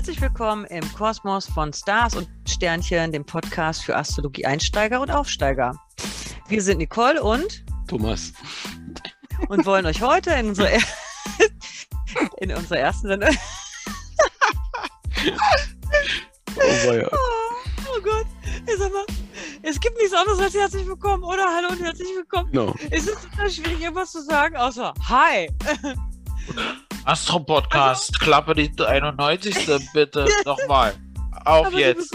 Herzlich willkommen im Kosmos von Stars und Sternchen, dem Podcast für Astrologie-Einsteiger und Aufsteiger. Wir sind Nicole und Thomas. und wollen euch heute in unserer, er in unserer ersten Sendung. Oh. Oh, oh Gott, ich sag mal, es gibt nichts anderes als herzlich willkommen oder hallo und herzlich willkommen. No. Es ist total schwierig, irgendwas zu sagen, außer Hi. Astro-Podcast, Klappe die 91. bitte nochmal. Auf Aber jetzt.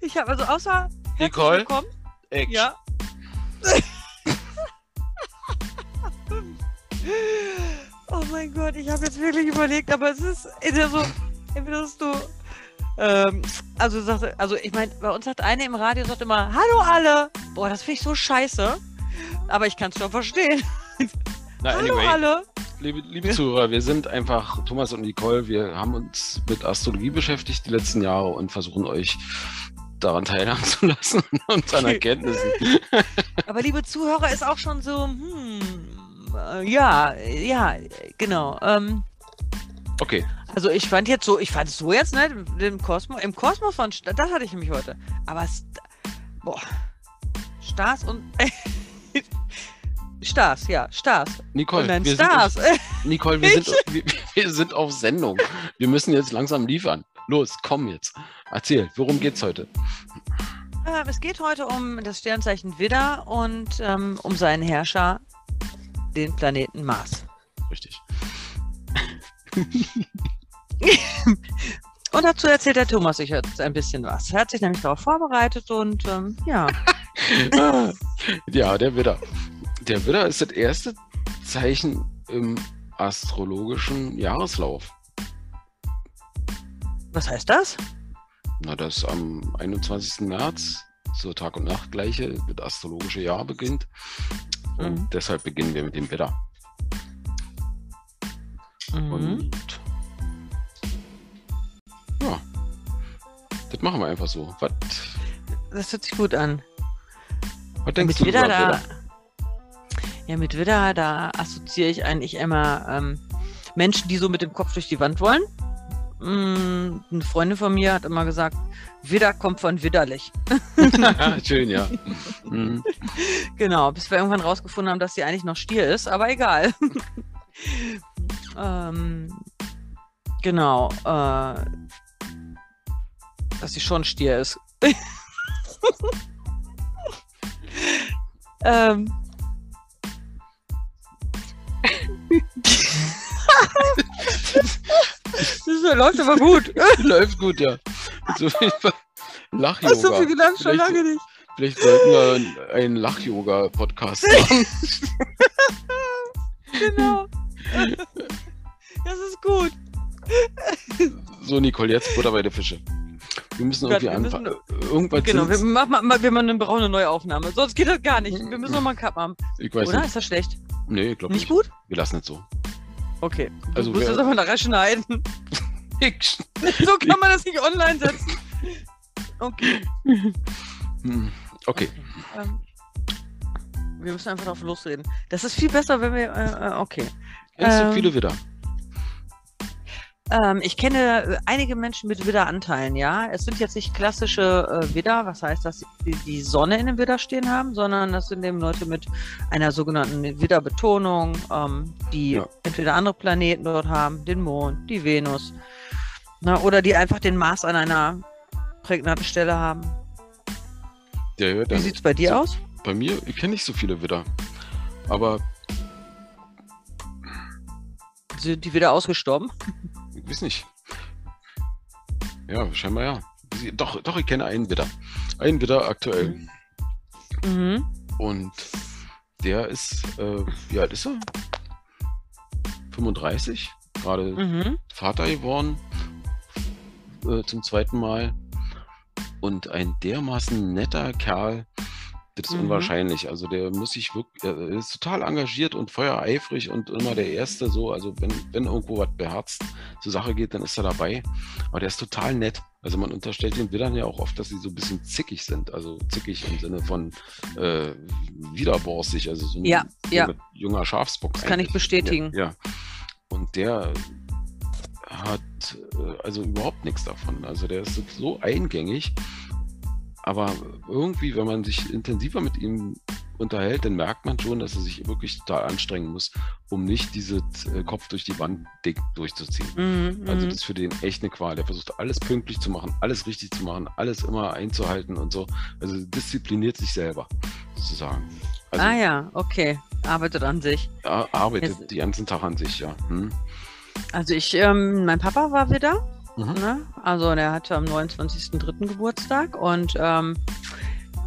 Ich habe also außer Nicole? Action. Ja. oh mein Gott, ich habe jetzt wirklich überlegt, aber es ist entweder so, entweder hast du, ähm, also sagte, also ich meine, bei uns hat eine im Radio sagt immer, hallo alle. Boah, das finde ich so scheiße. Aber ich kann es schon verstehen. Na, hallo anyway, alle. Liebe, liebe Zuhörer, wir sind einfach, Thomas und Nicole, wir haben uns mit Astrologie beschäftigt die letzten Jahre und versuchen euch daran teilhaben zu lassen und an Erkenntnissen. Aber liebe Zuhörer ist auch schon so, hm, äh, ja, ja, genau. Ähm, Okay, Also ich fand jetzt so, ich fand es so jetzt, ne, im Kosmos, im Kosmos von, Sta- das hatte ich nämlich heute. Aber, boah, Stars und, Stars, ja, Stars. Nicole, wir Stars. Sind, Nicole wir, sind, wir, wir sind auf Sendung. Wir müssen jetzt langsam liefern. Los, komm jetzt. Erzähl, worum geht's heute? Äh, es geht heute um das Sternzeichen Widder und ähm, um seinen Herrscher, den Planeten Mars. Richtig. Und dazu erzählt der Thomas sich jetzt ein bisschen was. Er hat sich nämlich darauf vorbereitet und ähm, ja. Ja, der Widder. Der Widder ist das erste Zeichen im astrologischen Jahreslauf. Was heißt das? Na, dass am 21. März zur Tag- und Nachtgleiche das astrologische Jahr beginnt. Und Mhm. deshalb beginnen wir mit dem Widder. Mhm. Und ja, das machen wir einfach so. Was, Das hört sich gut an. was denkst mit du Widder, da, Widder? Ja, mit Widder, da assoziiere ich eigentlich immer ähm, Menschen, die so mit dem Kopf durch die Wand wollen. Mm, eine Freundin von mir hat immer gesagt, Widder kommt von widderlich. Schön, ja. Mhm. Genau, bis wir irgendwann rausgefunden haben, dass sie eigentlich noch Stier ist, aber egal. ähm, genau, äh, dass sie schon Stier ist. ähm. Das läuft aber gut. Läuft gut, ja. So viel Hast du viel Lach-Yoga. gedacht? Schon lange nicht. Vielleicht sollten wir einen Lach-Yoga-Podcast machen. Genau. das ist gut. So, Nicole, jetzt Butter bei der Fische. Wir müssen Gott, irgendwie anfangen. Irgendwas Genau, wir machen mal, wir machen eine braune Neuaufnahme. Sonst geht das gar nicht. Wir müssen noch mal einen Cut machen. ich weiß Oder? nicht. Ist das schlecht? Nee, ich glaube Nicht nicht. gut? Wir lassen es so. Okay. Du Also musst das aber nachher schneiden. So kann man das nicht online setzen. Okay. Hm, Okay. Ähm, wir müssen einfach drauf losreden. Das ist viel besser, wenn wir. Äh, äh, okay. Du Ähm, viele Widder? Ähm, ich kenne äh, einige Menschen mit Widderanteilen, ja. Es sind jetzt nicht klassische äh, Widder, was heißt, dass sie die Sonne in dem Widder stehen haben, sondern das sind eben Leute mit einer sogenannten Widderbetonung, ähm, die Ja. entweder andere Planeten dort haben, den Mond, die Venus, na, oder die einfach den Mars an einer prägnanten Stelle haben. Der hört Wie dann sieht's bei dir so- aus? Bei mir, ich kenne nicht so viele Widder. Aber Sind die wieder ausgestorben? ich weiß nicht. Ja, scheinbar ja. Doch, doch, ich kenne einen Widder. Einen Widder aktuell. Mhm. Und der ist, äh, wie alt ist er? 35, gerade Mhm. Vater geworden äh, zum zweiten Mal. Und ein dermaßen netter Kerl, das ist Mhm. unwahrscheinlich. Also der muss sich wirklich, er ist total engagiert und feuereifrig und immer der Erste so. Also wenn, wenn irgendwo was beherzt zur Sache geht, dann ist er dabei. Aber der ist total nett. Also man unterstellt den Widdern ja auch oft, dass sie so ein bisschen zickig sind. Also zickig im Sinne von äh, widerborstig. Also so ein, Ja, ja. junger Schafsbock. Das kann ich bestätigen. Ja, ja. Und der, hat äh, also überhaupt nichts davon. Also der ist so eingängig. Aber irgendwie, wenn man sich intensiver mit ihm unterhält, dann merkt man schon, dass er sich wirklich total anstrengen muss, um nicht diese äh, Kopf durch die Wand dick durchzuziehen. Mhm, Also mhm. das ist für den echt eine Qual. Der versucht alles pünktlich zu machen, alles richtig zu machen, alles immer einzuhalten und so. Also diszipliniert sich selber, sozusagen. Also ah ja, okay. Arbeitet an sich. er arbeitet Jetzt- den ganzen Tag an sich, ja. Hm? Also ich, ähm, mein Papa war wieder. Mhm. Ne? Also der hatte am 29.03. Geburtstag und ähm,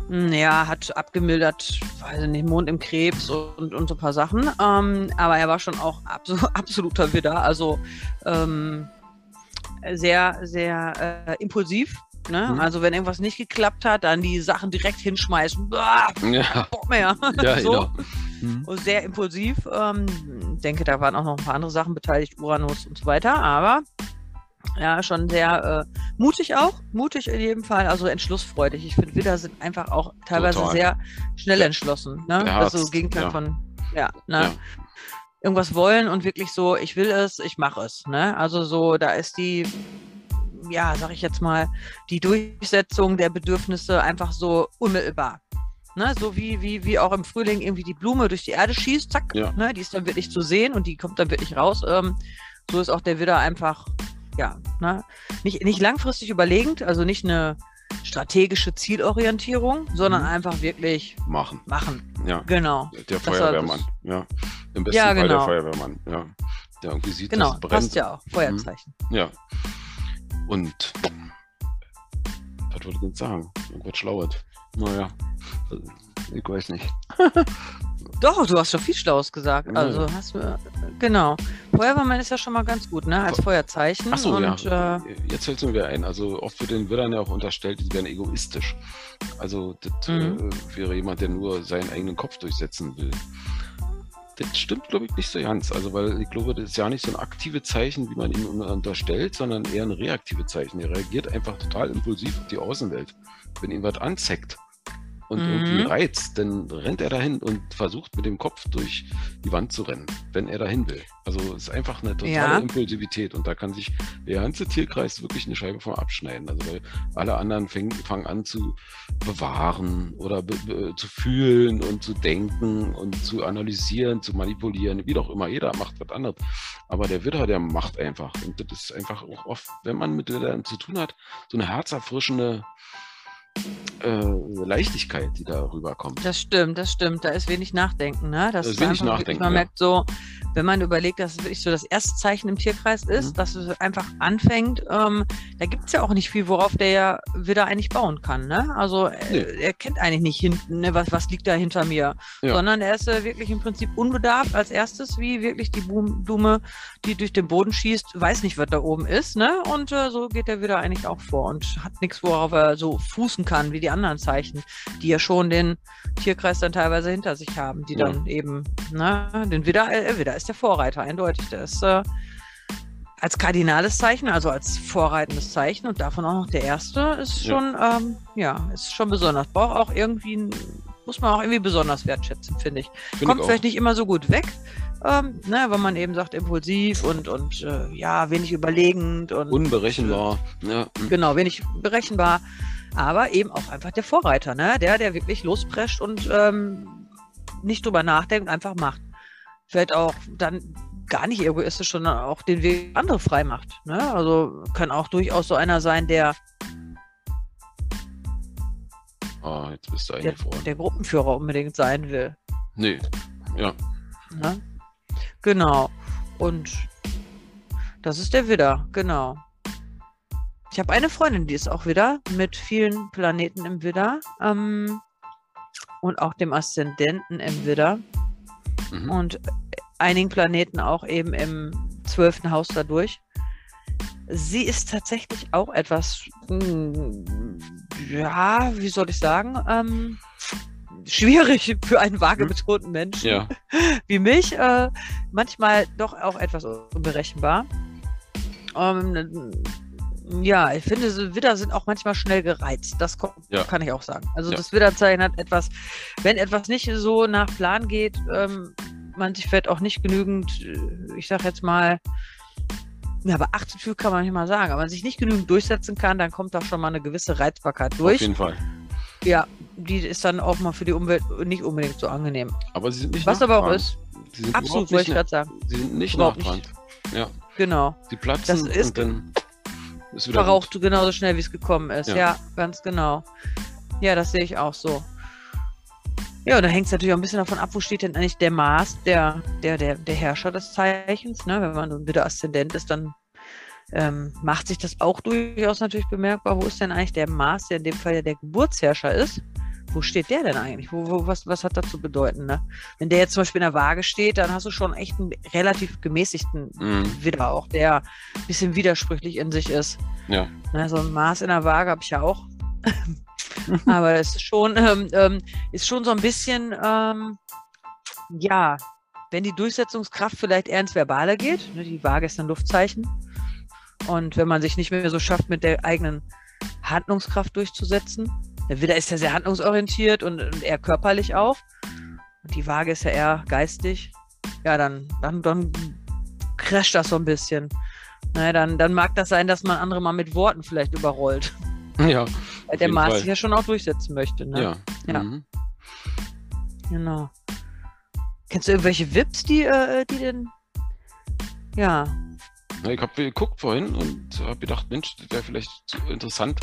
mh, ja, hat abgemildert, weiß ich nicht, Mond im Krebs und, und so ein paar Sachen. Ähm, aber er war schon auch abso absoluter Widder, also ähm, sehr, sehr äh, impulsiv. Ne? Mhm. Also wenn irgendwas nicht geklappt hat, dann die Sachen direkt hinschmeißen. Bah, Ja, Bock mehr. ja so. genau. Hm? Und sehr impulsiv. Ähm, denke, da waren auch noch ein paar andere Sachen beteiligt, Uranus und so weiter. Aber ja, schon sehr äh, mutig auch. Mutig in jedem Fall. Also entschlussfreudig. Ich finde, Widder sind einfach auch teilweise Total. sehr schnell entschlossen. Ne? Also Gegenteil ja. von, ja, ne? Ja. Irgendwas wollen und wirklich so, ich will es, ich mache es. Ne? Also so, da ist die, ja, sag ich jetzt mal, die Durchsetzung der Bedürfnisse einfach so unmittelbar. Ne, so wie, wie, wie auch im Frühling irgendwie die Blume durch die Erde schießt, zack, Ja. ne, die ist dann wirklich zu sehen und die kommt dann wirklich raus. Ähm, so ist auch der Widder einfach, ja, ne, nicht, nicht langfristig überlegend, also nicht eine strategische Zielorientierung, sondern Mhm. einfach wirklich Machen. machen. Ja. Genau. Der Das Feuerwehrmann, ja. Im besten Ja, Fall der genau. Feuerwehrmann, ja. Der irgendwie sieht, Genau, dass es brennt. passt ja auch. Feuerzeichen. Ja. Und was wollte ich jetzt sagen? Irgendwas Schlaues. Naja, ich weiß nicht. Doch, du hast schon viel Schlaues gesagt. Also hast du, genau. Feuerwehrmann ist ja schon mal ganz gut, ne? Als Fe- Feuerzeichen. Achso, ja. Äh, Jetzt fällt es mir wieder ein. Also oft wird den Widdern ja auch unterstellt, die wären egoistisch. Also das Mhm. äh, wäre jemand, der nur seinen eigenen Kopf durchsetzen will. Das stimmt, glaube ich, nicht so ganz. Also, weil ich glaube, das ist ja nicht so ein aktives Zeichen, wie man ihm unterstellt, sondern eher ein reaktives Zeichen. Er reagiert einfach total impulsiv auf die Außenwelt. Wenn ihm was anzeckt und Mhm. irgendwie reizt, dann rennt er dahin und versucht mit dem Kopf durch die Wand zu rennen, wenn er dahin will. Also es ist einfach eine totale Ja. Impulsivität und da kann sich der ganze Tierkreis wirklich eine Scheibe von abschneiden. Also weil alle anderen fäng, fangen an zu bewahren oder be, be, zu fühlen und zu denken und zu analysieren, zu manipulieren, wie doch immer. Jeder macht was anderes. Aber der Widder, der macht einfach. Und das ist einfach auch oft, wenn man mit Widdern zu tun hat, so eine herzerfrischende äh, Leichtigkeit, die da rüberkommt. Das stimmt, das stimmt. Da ist wenig Nachdenken, ne? Das Da ist wenig Nachdenken, Man ja. merkt so, wenn man überlegt, dass es wirklich so das erste Zeichen im Tierkreis ist, Mhm. dass es einfach anfängt, ähm, da gibt es ja auch nicht viel, worauf der ja wieder eigentlich bauen kann, ne? Also äh, Nee. er kennt eigentlich nicht hinten, ne, was, was liegt da hinter mir, Ja. sondern er ist äh, wirklich im Prinzip unbedarft als erstes, wie wirklich die Blume- die durch den Boden schießt, weiß nicht, was da oben ist, ne? Und äh, so geht er wieder eigentlich auch vor und hat nichts, worauf er so fußen kann, wie die anderen Zeichen, die ja schon den Tierkreis dann teilweise hinter sich haben, die Ja. dann eben, ne, den Widder, äh, Widder ist der Vorreiter, eindeutig. Der ist äh, als kardinales Zeichen, also als vorreitendes Zeichen und davon auch noch der erste, ist Ja. schon, ähm, ja, ist schon besonders. Braucht auch irgendwie, ein- muss man auch irgendwie besonders wertschätzen, finde ich. Find Kommt ich vielleicht nicht immer so gut weg, ähm, ne, wenn man eben sagt, impulsiv und, und äh, ja, wenig überlegend und Unberechenbar. Ja. Genau, wenig berechenbar, aber eben auch einfach der Vorreiter, ne? Der, der wirklich losprescht und ähm, nicht drüber nachdenkt, einfach macht. Vielleicht auch dann gar nicht egoistisch, sondern auch den Weg andere frei macht. Ne? Also kann auch durchaus so einer sein, der, Ah, jetzt bist du der, eingefroren. der Gruppenführer unbedingt sein will. Nee. Ja. Ne? Genau. Und das ist der Widder, genau. Ich habe eine Freundin, die ist auch Widder, mit vielen Planeten im Widder ähm, und auch dem Aszendenten im Widder Mhm. und einigen Planeten auch eben im zwölften Haus dadurch. Sie ist tatsächlich auch etwas, mm, ja, wie soll ich sagen, ähm, schwierig für einen vage betonten Menschen Ja. wie mich, äh, manchmal doch auch etwas unberechenbar. Ähm, ja, ich finde, so Widder sind auch manchmal schnell gereizt. Das ko- Ja. kann ich auch sagen. Also Ja. das Widderzeichen hat etwas, wenn etwas nicht so nach Plan geht, ähm, man sich vielleicht auch nicht genügend, äh, ich sag jetzt mal, Ja, aber 18 kann man nicht mal sagen. Aber man sich nicht genügend durchsetzen kann, dann kommt da schon mal eine gewisse Reizbarkeit Auf durch. jeden Fall. Ja, die ist dann auch mal für die Umwelt nicht unbedingt so angenehm. Aber sie sind nicht Was aber auch ist, Sie sind absolut, wollte ich nicht, gerade sagen. Sie sind nicht nachtragend. Ja, Genau. sie platzen Das ist und dann Verraucht gut. genauso schnell, wie es gekommen ist. Ja. Ja. ganz genau. Ja, das sehe ich auch so. Ja, und da hängt es natürlich auch ein bisschen davon ab, wo steht denn eigentlich der Maß der, der, der, der Herrscher des Zeichens. Ne? Wenn man wieder Aszendent ist, dann ähm, macht sich das auch durchaus natürlich bemerkbar. Wo ist denn eigentlich der Maß, der in dem Fall ja der Geburtsherrscher ist? Wo steht der denn eigentlich? Wo, wo, was, was hat das zu bedeuten? Ne? Wenn der jetzt zum Beispiel in der Waage steht, dann hast du schon echt einen relativ gemäßigten Mhm. Widder auch, der ein bisschen widersprüchlich in sich ist. Ja. Na, so ein Maß in der Waage habe ich ja auch. Aber es ist schon, ähm, ähm, ist schon so ein bisschen, ähm, ja, wenn die Durchsetzungskraft vielleicht eher ins Verbale geht, ne, die Waage ist ein Luftzeichen. Und wenn man sich nicht mehr so schafft, mit der eigenen Handlungskraft durchzusetzen, der Widder ist ja sehr handlungsorientiert und, und eher körperlich auch. Und die Waage ist ja eher geistig. Ja, dann, dann, dann crasht das so ein bisschen. Na, dann, dann mag das sein, dass man andere mal mit Worten vielleicht überrollt. Ja, Weil der Mars Fall. sich ja schon auch durchsetzen möchte. Ne? ja. Ja. Mhm. Genau. Kennst du irgendwelche Vips, die, äh, die denn. Ja. Ich habe geguckt vorhin und habe gedacht, Mensch, das wäre vielleicht interessant,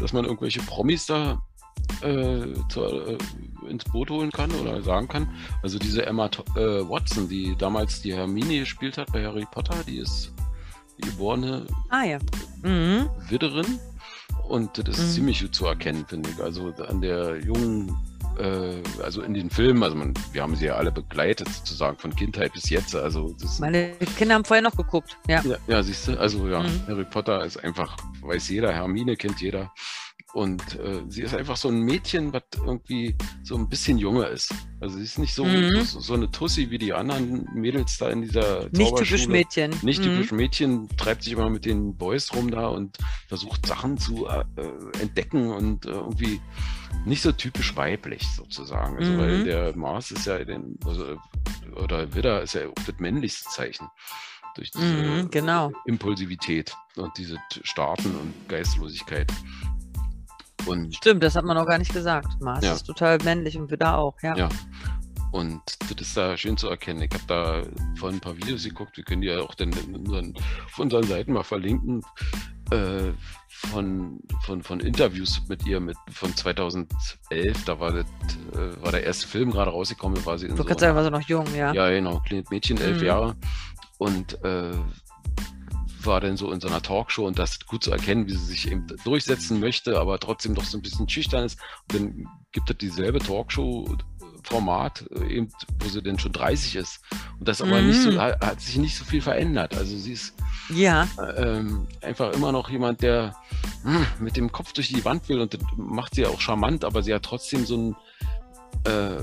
dass man irgendwelche Promis da äh, zu, äh, ins Boot holen kann oder sagen kann. Also diese Emma äh, Watson, die damals die Hermine gespielt hat bei Harry Potter, die ist die geborene Ah ja. Mhm. Widderin und das ist Mhm. ziemlich gut zu erkennen, finde ich. Also an der jungen, äh, also in den Filmen, also man, wir haben sie ja alle begleitet sozusagen von Kindheit bis jetzt. Also das Meine Kinder haben vorher noch geguckt. Ja. ja, ja siehst du, also ja, Mhm. Harry Potter ist einfach, weiß jeder, Hermine kennt jeder. Und äh, sie ist einfach so ein Mädchen, was irgendwie so ein bisschen jünger ist. Also sie ist nicht so, Mhm. so, so eine Tussi wie die anderen Mädels da in dieser Nicht typisch Zauberschule. Mädchen. Nicht Mhm. typisch Mädchen, treibt sich immer mit den Boys rum da und versucht Sachen zu äh, äh, entdecken und äh, irgendwie nicht so typisch weiblich sozusagen. Also Mhm. weil der Mars ist ja den, also, äh, oder Widder ist ja auch das männlichste Zeichen. Durch diese Mhm, genau. Impulsivität und diese Starten und Geistlosigkeit. Und Stimmt, das hat man noch gar nicht gesagt. Mars Ja. ist total männlich und wir da auch. Ja. Ja. Und das ist da schön zu erkennen. Ich habe da vor ein paar Videos geguckt, wir können die ja auch dann unseren, auf unseren Seiten mal verlinken, äh, von, von, von Interviews mit ihr mit, von 2011. Da war, das, äh, war der erste Film gerade rausgekommen, war sie in Du so kannst sagen, war so noch jung, ja. ja, genau, kleines Mädchen, elf Mhm. Jahre. Und äh, war dann so in so einer Talkshow und das gut zu erkennen, wie sie sich eben durchsetzen möchte, aber trotzdem doch so ein bisschen schüchtern ist. Und dann gibt es dieselbe Talkshow-Format, äh, eben, wo sie dann schon 30 ist. Und das aber nicht so, Mhm. hat, hat sich nicht so viel verändert. Also sie ist Ja, äh, ähm, einfach immer noch jemand, der hm, mit dem Kopf durch die Wand will und das macht sie ja auch charmant, aber sie hat trotzdem so ein äh,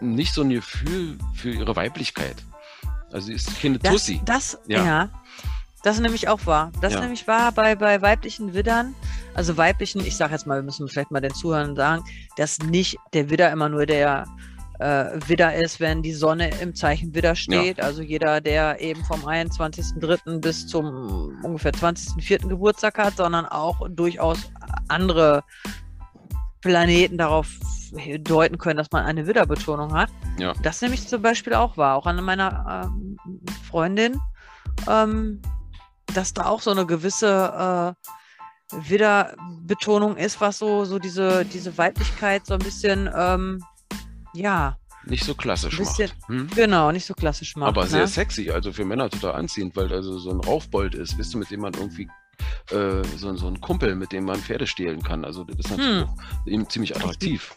nicht so ein Gefühl für ihre Weiblichkeit. Also sie ist keine das, Tussi. das, Ja. ja. Das ist nämlich auch wahr. Das Ja. nämlich war bei, bei weiblichen Widdern, also weiblichen, ich sage jetzt mal, wir müssen vielleicht mal den Zuhörern sagen, dass nicht der Widder immer nur der äh, Widder ist, wenn die Sonne im Zeichen Widder steht. Also jeder, der eben vom 21.03. bis zum ungefähr 20.04. Geburtstag hat, sondern auch durchaus andere Planeten darauf deuten können, dass man eine Widderbetonung hat. Ja. Das nämlich zum Beispiel auch war, auch an meiner ähm, Freundin, ähm, dass da auch so eine gewisse äh, Widderbetonung ist, was so, so diese, diese Weiblichkeit so ein bisschen, ähm, ja, Nicht so klassisch bisschen- macht. Hm? genau, nicht so klassisch macht. Aber ne? sehr sexy, also für Männer total anziehend, weil also so ein Raufbold ist, wisst du, mit dem man irgendwie äh, so, so ein Kumpel, mit dem man Pferde stehlen kann. Also das ist natürlich Hm. auch eben ziemlich attraktiv.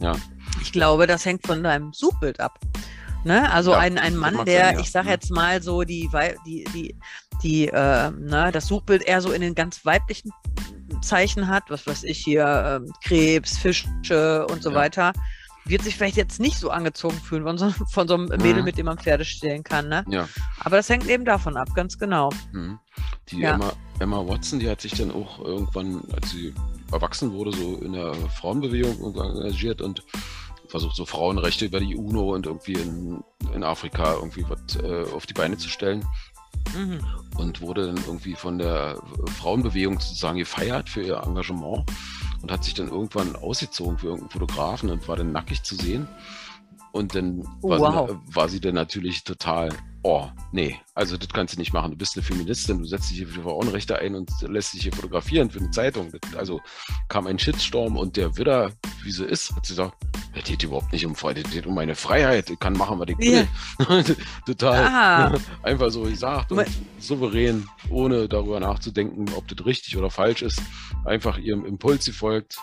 Ja, Ich glaube, das hängt von deinem Suchbild ab. Ne? Also Ja, ein, ein Mann, der, sein, ja. ich sage jetzt mal so, die, die, die, die, äh, ne, das Suchbild eher so in den ganz weiblichen Zeichen hat, was weiß ich hier, ähm, Krebs, Fische und so Ja. weiter, wird sich vielleicht jetzt nicht so angezogen fühlen von so, von so einem Mädel, Mhm. mit dem man Pferde stehlen kann. Ne? ja. Aber das hängt eben davon ab, ganz genau. Mhm. Die. Emma, Emma Watson, die hat sich dann auch irgendwann, als sie erwachsen wurde, so in der Frauenbewegung engagiert und versucht, so Frauenrechte über die UNO und irgendwie in, in Afrika irgendwie was äh, auf die Beine zu stellen. Mhm. und wurde dann irgendwie von der Frauenbewegung sozusagen gefeiert für ihr Engagement und hat sich dann irgendwann ausgezogen für irgendeinen Fotografen und war dann nackig zu sehen. Und dann Oh, war, wow. sie, war sie dann natürlich total, oh, nee, also das kannst du nicht machen. Du bist eine Feministin, du setzt dich hier für Frauenrechte ein und lässt dich hier fotografieren für eine Zeitung. Das, also kam ein Shitstorm und der Widder, wie sie ist, hat sie gesagt, es geht überhaupt nicht um Freiheit, es geht um meine Freiheit. Ich kann machen, was ich will. total Aha. einfach so gesagt und souverän, ohne darüber nachzudenken, ob das richtig oder falsch ist. Einfach ihrem Impuls gefolgt.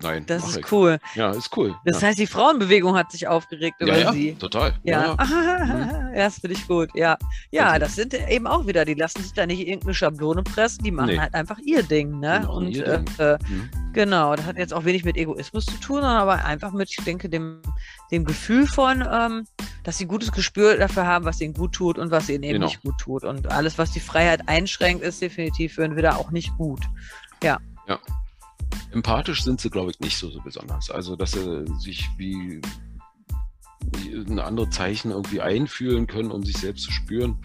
Nein, Das ist ich. cool. Ja, ist cool. Das ja. heißt, die Frauenbewegung hat sich aufgeregt ja, über ja, sie. total. Ja, ja. das finde ich gut. Ja, ja, Also- das sind eben auch wieder, die lassen sich da nicht irgendeine Schablone pressen, die machen Nee. halt einfach ihr Ding, ne? Machen Und ihr äh, Ding. äh, Mhm. genau, das hat jetzt auch wenig mit Egoismus zu tun, sondern aber einfach mit, ich denke, dem, dem Gefühl von, ähm, dass sie gutes Gespür dafür haben, was ihnen gut tut und was ihnen eben Genau. nicht gut tut. Und alles, was die Freiheit einschränkt, ist definitiv für einen wieder auch nicht gut. Empathisch sind sie, glaube ich, nicht so, so besonders. Also, dass sie sich wie, ein andere Zeichen irgendwie einfühlen können, um sich selbst zu spüren.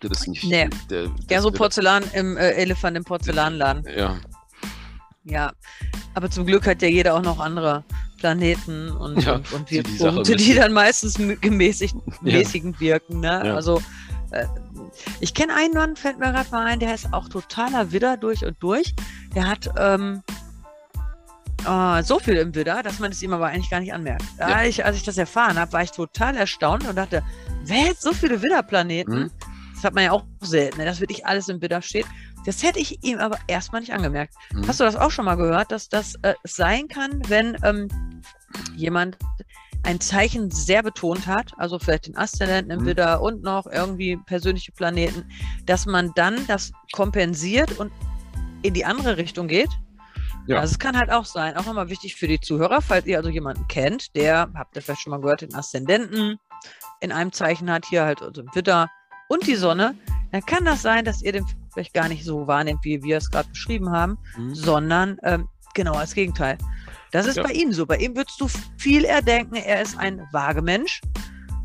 Das ist nicht. Nee. Der, Ja, so Porzellan im äh, Elefant im Porzellanladen. Ja, Ja, aber zum Glück hat ja jeder auch noch andere Planeten und, Ja, und, und die wir die Sache Punkte, die dann meistens gemäßigt, Ja. mäßigend wirken. Ne? Ja. Also ich kenne einen Mann, fällt mir gerade mal ein, der ist auch totaler Widder durch und durch. Der hat ähm, äh, so viel im Widder, dass man es ihm aber eigentlich gar nicht anmerkt. Ja. ich, als ich das erfahren habe, war ich total erstaunt und dachte, wer hat so viele Widderplaneten? Mhm. Das hat man ja auch selten, ne? dass wirklich alles im Widder steht. Das hätte ich ihm aber erstmal nicht angemerkt. Mhm. Hast du das auch schon mal gehört, dass das äh, sein kann, wenn ähm, jemand ein Zeichen sehr betont hat, also vielleicht den Aszendenten im Mhm. Widder und noch irgendwie persönliche Planeten, dass man dann das kompensiert und in die andere Richtung geht? Ja. Also es kann halt auch sein, auch nochmal wichtig für die Zuhörer, falls ihr also jemanden kennt, der, habt ihr vielleicht schon mal gehört, den Aszendenten in einem Zeichen hat, hier halt also im Widder und die Sonne, dann kann das sein, dass ihr den vielleicht gar nicht so wahrnehmt, wie wir es gerade beschrieben haben, Mhm. sondern ähm, genau als Gegenteil. Das ist Ja. bei ihm so. Bei ihm würdest du viel eher denken, er ist ein Wagemensch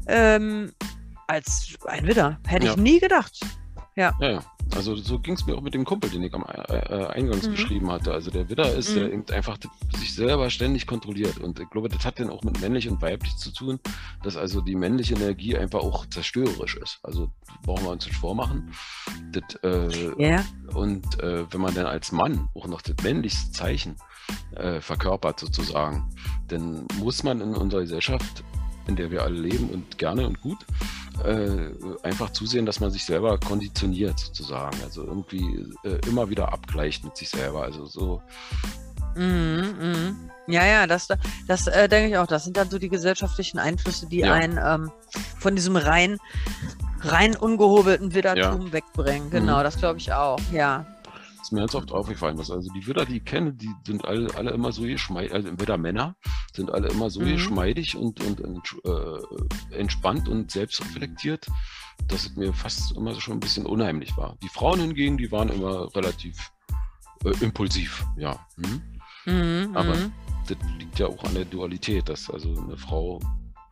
ähm, als ein Widder. Hätte Ja. ich nie gedacht. Ja, ja. Also so ging es mir auch mit dem Kumpel, den ich am äh, äh, Eingangs Mhm. beschrieben hatte. Also der Widder ist, der Mhm. eben einfach sich selber ständig kontrolliert. Und ich glaube, das hat dann auch mit männlich und weiblich zu tun, dass also die männliche Energie einfach auch zerstörerisch ist. Also brauchen wir uns nicht vormachen. Das, äh, Ja. Und äh, wenn man dann als Mann auch noch das männlichste Zeichen äh, verkörpert sozusagen, dann muss man in unserer Gesellschaft, in der wir alle leben und gerne und gut, äh, einfach zusehen, dass man sich selber konditioniert sozusagen. Also irgendwie äh, immer wieder abgleicht mit sich selber. Also so, Mhm, mhm. Ja, ja, das, das äh, denke ich auch. Das sind dann so die gesellschaftlichen Einflüsse, die Ja. einen ähm, von diesem rein, rein ungehobelten Widdertum wegbringen. Genau, Mhm. das glaube ich auch. Ja. Ist mir ganz oft aufgefallen, dass also die Widder, die ich kenne, die sind alle, alle immer so geschmeidig, also Widder Männer sind alle immer so Mhm. geschmeidig und, und, und äh, entspannt und selbstreflektiert, dass es mir fast immer schon ein bisschen unheimlich war. Die Frauen hingegen, die waren immer relativ äh, impulsiv, ja. Mhm. Mhm, Aber- mhm. Das liegt ja auch an der Dualität, dass also eine Frau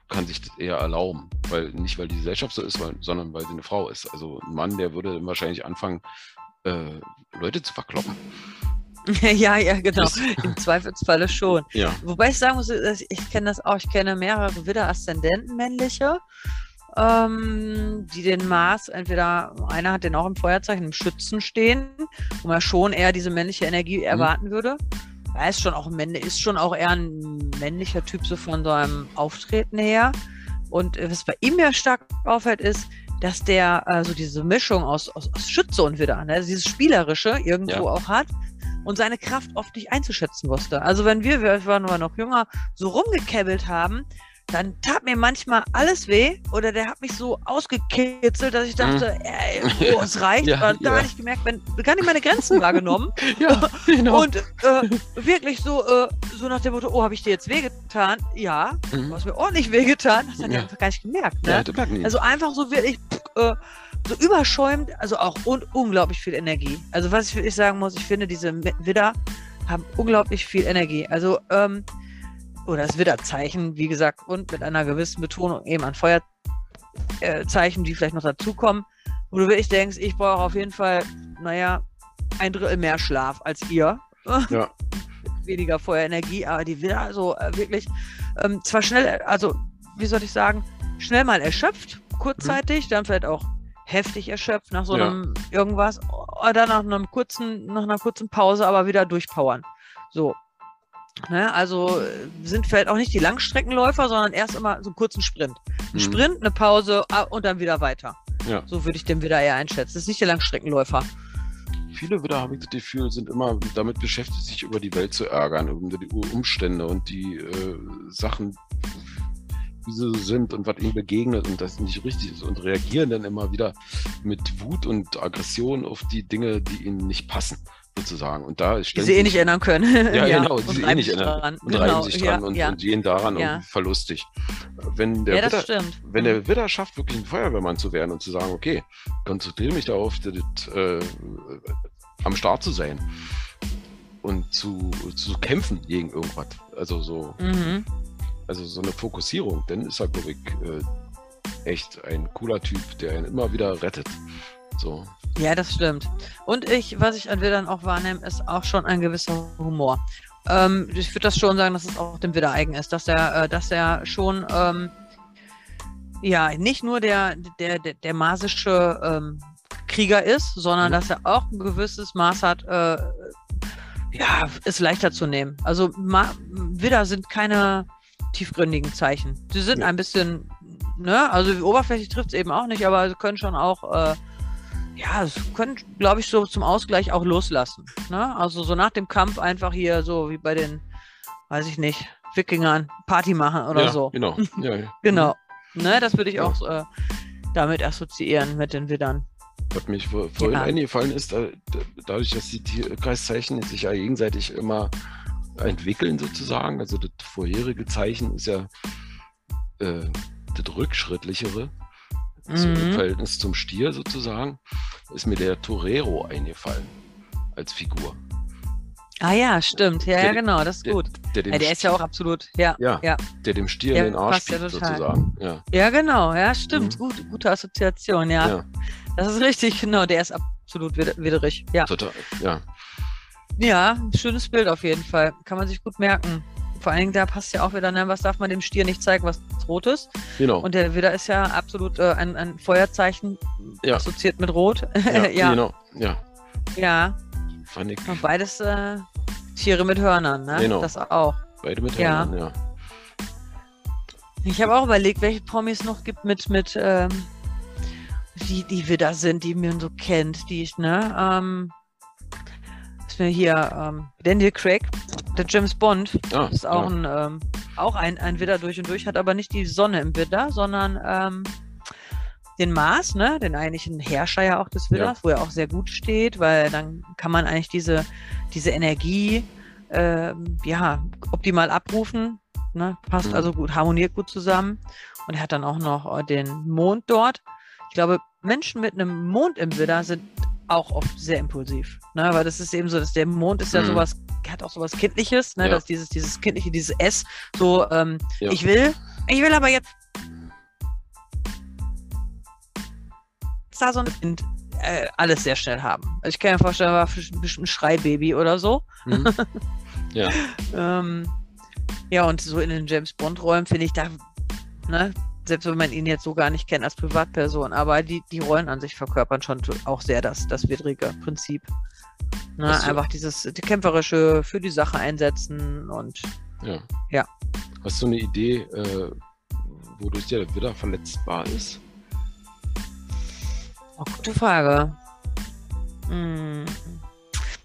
kann sich das eher erlauben, weil nicht weil die Gesellschaft so ist, weil, sondern weil sie eine Frau ist. Also ein Mann, der würde wahrscheinlich anfangen, äh, Leute zu verkloppen. ja, ja, genau. Im Zweifelsfalle schon. Ja. Wobei ich sagen muss, ich kenne das auch. Ich kenne mehrere Widder-Aszendenten männliche, ähm, die den Mars, entweder einer hat den auch im Feuerzeichen im Schützen stehen, wo man schon eher diese männliche Energie erwarten würde. Er ist schon auch ist schon auch eher ein männlicher Typ so von seinem Auftreten her. Und äh, was bei ihm ja stark auffällt, ist, dass der äh, so diese Mischung aus, aus, aus Schütze und Widder, ne? dieses Spielerische irgendwo Ja. auch hat und seine Kraft oft nicht einzuschätzen wusste. Also wenn wir, wir waren noch jünger, so rumgekebbelt haben, dann tat mir manchmal alles weh oder der hat mich so ausgekitzelt, dass ich dachte, ey, oh, es reicht. Mhm. Ja, und da ja. habe ich gemerkt, wenn, gar nicht meine Grenzen wahrgenommen. Ja, genau. Und äh, wirklich so, äh, so nach dem Motto, oh, habe ich dir jetzt wehgetan? Ja, du Mhm. hast mir ordentlich wehgetan. Das hat Ja. einfach gar nicht gemerkt. Ne? Ja. Also einfach so wirklich äh, so überschäumt, also auch un unglaublich viel Energie. Also was ich wirklich sagen muss, ich finde, diese Widder haben unglaublich viel Energie. Also, ähm, oder das Widderzeichen, wie gesagt, und mit einer gewissen Betonung eben an Feuerzeichen, die vielleicht noch dazukommen, wo du wirklich denkst, ich brauche auf jeden Fall, naja, ein Drittel mehr Schlaf als ihr. Ja. Weniger Feuerenergie, aber die will also äh, wirklich ähm, zwar schnell, also wie soll ich sagen, schnell mal erschöpft, kurzzeitig, dann vielleicht auch heftig erschöpft nach so Ja. einem irgendwas oder nach einem kurzen, nach einer kurzen Pause aber wieder durchpowern. So. Ne, also äh, sind vielleicht auch nicht die Langstreckenläufer, sondern erst immer so einen kurzen Sprint. Ein Mhm. Sprint, eine Pause ah, und dann wieder weiter. Ja. So würde ich den wieder eher einschätzen. Das ist nicht der Langstreckenläufer. Viele wieder, habe ich das Gefühl, sind immer damit beschäftigt, sich über die Welt zu ärgern, über die Umstände und die äh, Sachen, wie sie sind und was ihnen begegnet und das nicht richtig ist und reagieren dann immer wieder mit Wut und Aggression auf die Dinge, die ihnen nicht passen, sozusagen. Und da Die sie eh nicht ändern können. Ja, genau, die sie eh nicht ändern dran. und genau. reiben sich dran ja, und, ja. und gehen daran Ja. irgendwie verlustig. Wenn der ja, das Widder, stimmt. wenn der Widder schafft, wirklich ein Feuerwehrmann zu werden und zu sagen, okay, konzentriere mich darauf, das, äh, am Start zu sein und zu, zu kämpfen gegen irgendwas. Also so, Mhm. also so eine Fokussierung, dann ist er, glaube ich, äh, echt ein cooler Typ, der ihn immer wieder rettet. So. Ja, das stimmt. Und ich, was ich an Widdern auch wahrnehme, ist auch schon ein gewisser Humor. Ähm, ich würde das schon sagen, dass es auch dem Widder eigen ist, dass er, äh, dass er schon ähm, ja nicht nur der, der, der, der masische ähm, Krieger ist, sondern Mhm. dass er auch ein gewisses Maß hat, äh, ja, es leichter zu nehmen. Also Ma Widder sind keine tiefgründigen Zeichen. Sie sind Nee. ein bisschen, ne, also oberflächlich trifft es eben auch nicht, aber sie können schon auch äh, ja, es können, glaube ich, so zum Ausgleich auch loslassen. Ne? Also so nach dem Kampf einfach hier so wie bei den, weiß ich nicht, Wikingern Party machen oder ja, so. Genau. Ja, ja. Genau. Ne, das würde ich auch äh, damit assoziieren mit den Widdern. Was mich vor, vorhin eingefallen ist, da, da, dadurch, dass die Tierkreiszeichen sich ja gegenseitig immer entwickeln sozusagen, also das vorherige Zeichen ist ja äh, das rückschrittlichere, so im Mhm. Verhältnis zum Stier sozusagen, ist mir der Torero eingefallen als Figur. Ah ja, stimmt. Ja, ja, Der- genau, das ist der- gut. Der Ja, der ist ja auch absolut, ja. Ja. ja. der dem Stier Ja, in den Arsch ja total. sozusagen. Ja, Ja, genau, ja, stimmt. Mhm. Gut, gute Assoziation, ja. ja. Das ist richtig, genau, der ist absolut wid- widderig. Ja. total. Ja, Ja, schönes Bild auf jeden Fall. Kann man sich gut merken. Vor allen Dingen, da passt ja auch wieder, ne, was darf man dem Stier nicht zeigen, was Rotes. genau. Und der Widder ist ja absolut äh, ein, ein Feuerzeichen Ja. assoziiert mit Rot. ja, ja, genau. Ja, ja. fand ich Und beides äh, Tiere mit Hörnern, ne? Genau. Das auch. beide mit Ja. Hörnern, ja. Ich habe auch überlegt, welche Promis noch gibt mit, mit ähm, die, die Widder sind, die man so kennt, die ich, ne? Ähm, ist mir hier ähm, Daniel Craig, der James Bond, Ah, ist auch ja. ein, ähm, auch ein, ein Widder durch und durch, hat aber nicht die Sonne im Widder, sondern ähm, den Mars, ne, den eigentlichen Herrscher ja auch des Widders, wo er auch sehr gut steht, weil dann kann man eigentlich diese, diese Energie ähm, ja, optimal abrufen. Ne? Passt Mhm. also gut, harmoniert gut zusammen. Und er hat dann auch noch äh, den Mond dort. Ich glaube, Menschen mit einem Mond im Widder sind auch oft sehr impulsiv. Ne? Weil das ist eben so, dass der Mond ist ja Mhm. sowas, hat auch sowas Kindliches, ne? Ja. dass dieses, dieses Kindliche, dieses S, so, ähm, Ja. ich will, ich will aber jetzt da so ein Kind äh, alles sehr schnell haben. Also ich kann mir vorstellen, war ein Schreibaby oder so. Mhm. Ja. Ähm, ja, und so in den James Bond-Rollen finde ich da, ne, selbst wenn man ihn jetzt so gar nicht kennt als Privatperson, aber die, die Rollen an sich verkörpern schon auch sehr das, das widrige Prinzip. Ne, du- einfach dieses die kämpferische für die Sache einsetzen und Ja. Ja. Hast du eine Idee, äh, wodurch der Widder verletzbar ist? oh, gute Frage. Hm.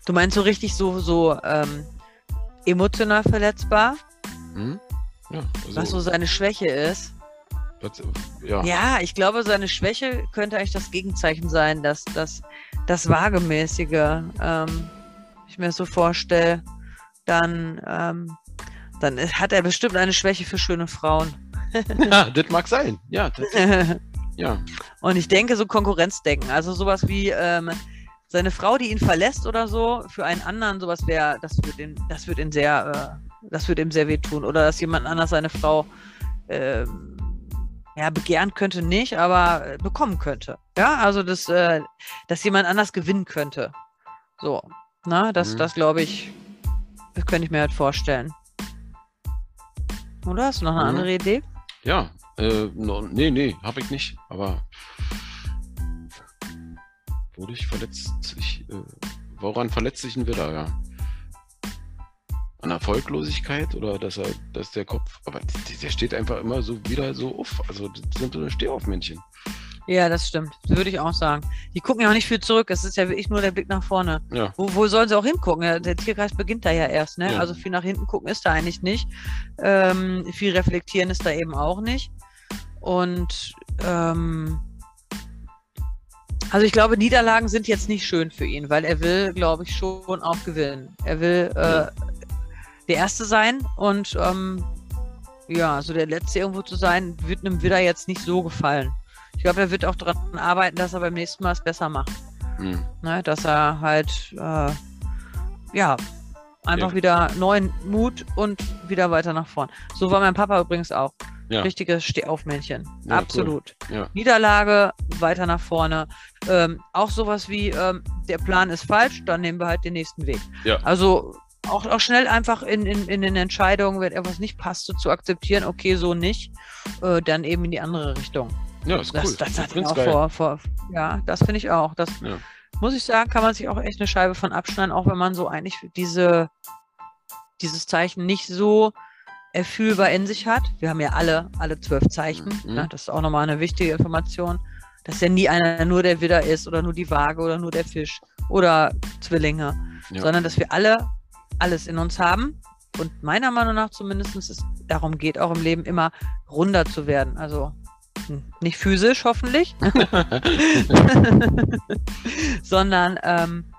Du meinst so richtig so, so ähm, emotional verletzbar, Hm? Ja, also, was so seine Schwäche ist? Ja. Ja, ich glaube, seine Schwäche könnte eigentlich das Gegenzeichen sein, dass das, das Waagemäßige, ähm, ich mir das so vorstelle, dann, ähm, dann hat er bestimmt eine Schwäche für schöne Frauen. ja, das mag sein. Ja, das, ja. Und ich denke, so Konkurrenzdenken, also sowas wie ähm, seine Frau, die ihn verlässt oder so, für einen anderen, sowas wäre, das wird ihn, das wird ihn sehr, äh, das wird ihm sehr wehtun. Oder dass jemand anders seine Frau ähm, ja, begehren könnte nicht, aber äh, bekommen könnte. Ja, also dass, äh, dass jemand anders gewinnen könnte. So, na, das, Mhm. das glaube ich, das könnte ich mir halt vorstellen. Oder hast du noch eine Mhm. andere Idee? Ja, äh, no, nee, nee, habe ich nicht. Aber wurde ich verletzt? Ich, äh, woran verletzt sich ein Widder, ja? An Erfolglosigkeit oder dass er, dass der Kopf, aber der, steht einfach immer so wieder so auf. Also das sind so eine Stehaufmännchen. Ja, das stimmt. Das würde ich auch sagen. Die gucken ja auch nicht viel zurück. Es ist ja wirklich nur der Blick nach vorne. Ja, Wo, wo sollen sie auch hingucken? Ja, Der Tierkreis beginnt da ja erst, ne? Ja. Also viel nach hinten gucken ist da eigentlich nicht. Ähm, viel reflektieren ist da eben auch nicht. Und ähm, also ich glaube, Niederlagen sind jetzt nicht schön für ihn, weil er will, glaube ich, schon auch gewinnen. Er will äh. Der Erste sein und ähm, ja, so der Letzte irgendwo zu sein, wird einem Widder jetzt nicht so gefallen. Ich glaube, er wird auch daran arbeiten, dass er beim nächsten Mal es besser macht hm. ne, dass er halt äh, ja einfach Ja. wieder neuen Mut und wieder weiter nach vorn. So war mein Papa übrigens auch. Ja. Richtiges Stehaufmännchen. Ja, cool. Absolut. Ja. Niederlage, weiter nach vorne. Ähm, auch sowas wie, ähm, der Plan ist falsch, dann nehmen wir halt den nächsten Weg. Ja. Also auch, auch schnell einfach in, in, in den Entscheidungen, wenn etwas nicht passte, zu akzeptieren, okay, so nicht, äh, dann eben in die andere Richtung. ja, ist Das, cool. das ihn find's auch vor, vor. Ja, das finde ich auch. Das Ja. muss ich sagen, kann man sich auch echt eine Scheibe von abschneiden, auch wenn man so eigentlich diese, dieses Zeichen nicht so erfühlbar in sich hat. Wir haben ja alle, alle zwölf Zeichen. Mhm. Ne? Das ist auch nochmal eine wichtige Information, dass ja nie einer nur der Widder ist oder nur die Waage oder nur der Fisch oder Zwillinge, Ja. sondern dass wir alle alles in uns haben. Und meiner Meinung nach zumindest es darum geht, auch im Leben immer runder zu werden. Also hm, nicht physisch hoffentlich, sondern ähm,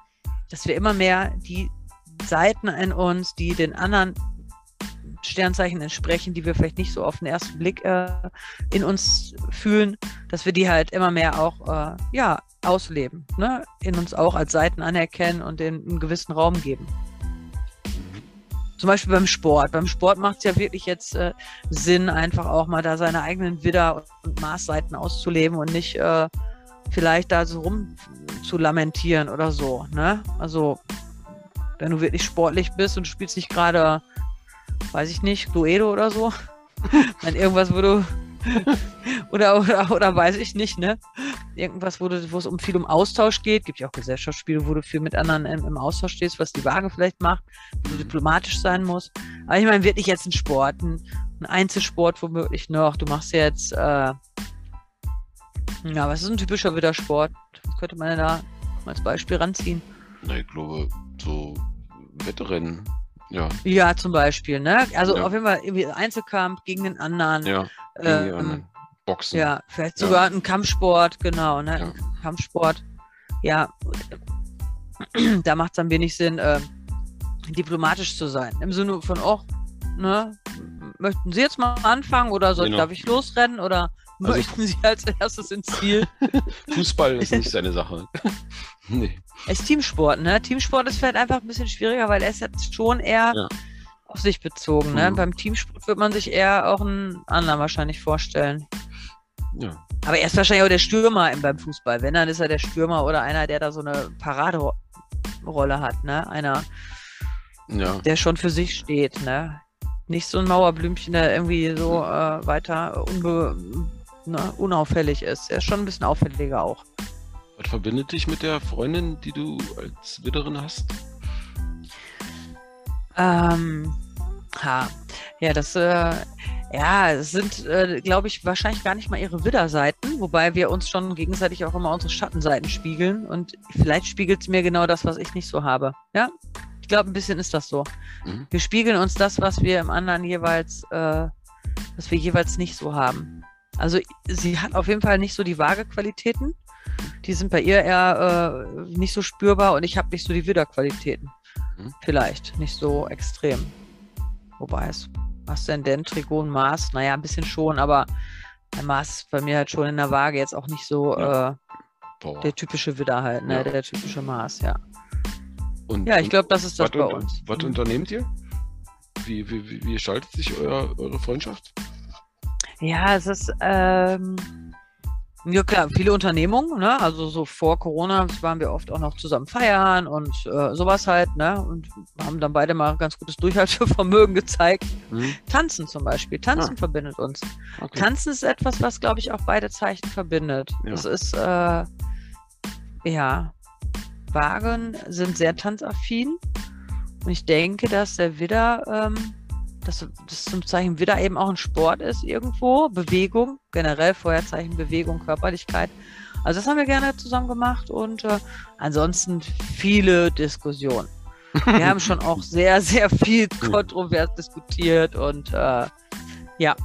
dass wir immer mehr die Seiten in uns, die den anderen Sternzeichen entsprechen, die wir vielleicht nicht so auf den ersten Blick äh, in uns fühlen, dass wir die halt immer mehr auch äh, ja, ausleben, ne? in uns auch als Seiten anerkennen und denen einen gewissen Raum geben. Zum Beispiel beim Sport. Beim Sport macht es ja wirklich jetzt äh, Sinn, einfach auch mal da seine eigenen Widder- und Maßseiten auszuleben und nicht äh, vielleicht da so rum zu lamentieren oder so. Ne? Also, wenn du wirklich sportlich bist und spielst nicht gerade, weiß ich nicht, Cluedo oder so, dann irgendwas, wo du oder, oder, oder weiß ich nicht, ne? Irgendwas, wo, du, wo es um viel um Austausch geht. Gibt ja auch Gesellschaftsspiele, wo du viel mit anderen im, im Austausch stehst, was die Waage vielleicht macht, wo du diplomatisch sein musst. Aber ich meine, wirklich jetzt ein Sport, ein, ein Einzelsport womöglich noch. Du machst jetzt, äh, ja, was ist ein typischer Widdersport? Was könnte man da als Beispiel ranziehen? Na, ich glaube, so Wettrennen. Ja, Ja, zum Beispiel, ne? Also Ja. auf jeden Fall irgendwie Einzelkampf gegen den anderen. ja. Gegen ähm, anderen. Boxen. Ja, vielleicht Ja. sogar ein Kampfsport, genau, ne? Ja. Kampfsport. Ja, da macht es dann wenig Sinn, äh, diplomatisch zu sein. Im Sinne von, oh, ne, möchten Sie jetzt mal anfangen oder soll, Genau. darf ich losrennen oder Also- möchten Sie als erstes ins Ziel? Fußball ist nicht seine Sache. nee. Es ist Teamsport, ne? Teamsport ist vielleicht einfach ein bisschen schwieriger, weil er ist jetzt schon eher Ja. auf sich bezogen, ne? Mhm. Beim Teamsport wird man sich eher auch einen anderen wahrscheinlich vorstellen. Ja. Aber er ist wahrscheinlich auch der Stürmer im, beim Fußball. Wenn, dann ist er der Stürmer oder einer, der da so eine Paraderolle hat, ne? Einer, Ja. der schon für sich steht, ne? Nicht so ein Mauerblümchen, der irgendwie so äh, weiter unbe ne, unauffällig ist. Er ist schon ein bisschen auffälliger auch. Was verbindet dich mit der Freundin, die du als Widderin hast? Ähm, ha. Ja, das, äh, ja, es sind, äh, glaube ich, wahrscheinlich gar nicht mal ihre Widderseiten, wobei wir uns schon gegenseitig auch immer unsere Schattenseiten spiegeln und vielleicht spiegelt es mir genau das, was ich nicht so habe. Ja, ich glaube, ein bisschen ist das so. Mhm. Wir spiegeln uns das, was wir im anderen jeweils, äh, was wir jeweils nicht so haben. Also sie hat auf jeden Fall nicht so die Waagequalitäten. Die sind bei ihr eher äh, nicht so spürbar und ich habe nicht so die Widderqualitäten. Mhm. Vielleicht nicht so extrem. Wobei es Aszendent, Trigon, Mars, naja, ein bisschen schon, aber der Mars ist bei mir halt schon in der Waage jetzt auch nicht so Ja. äh, der typische Widder halt, ne? Ja. Der typische Mars, ja. Und, Ja, ich glaube, das ist das bei un- uns. was Mhm. unternehmt ihr? Wie, wie, wie, wie gestaltet sich euer, eure Freundschaft? Ja, es ist, ähm, ja klar, viele Unternehmungen, ne? Also so vor Corona waren wir oft auch noch zusammen feiern und äh, sowas halt, ne? Und haben dann beide mal ganz gutes Durchhaltevermögen gezeigt. Hm? Tanzen zum Beispiel. Tanzen Ah. verbindet uns. Okay. Tanzen ist etwas, was, glaube ich, auch beide Zeichen verbindet. Ja. Es ist, äh, ja, Wagen sind sehr tanzaffin. Und ich denke, dass der Widder, ähm, dass das zum Zeichen Widder eben auch ein Sport ist irgendwo. Bewegung, generell Feuerzeichen Bewegung, Körperlichkeit. Also das haben wir gerne zusammen gemacht und äh, ansonsten viele Diskussionen. Wir haben schon auch sehr, sehr viel kontrovers diskutiert und äh, ja.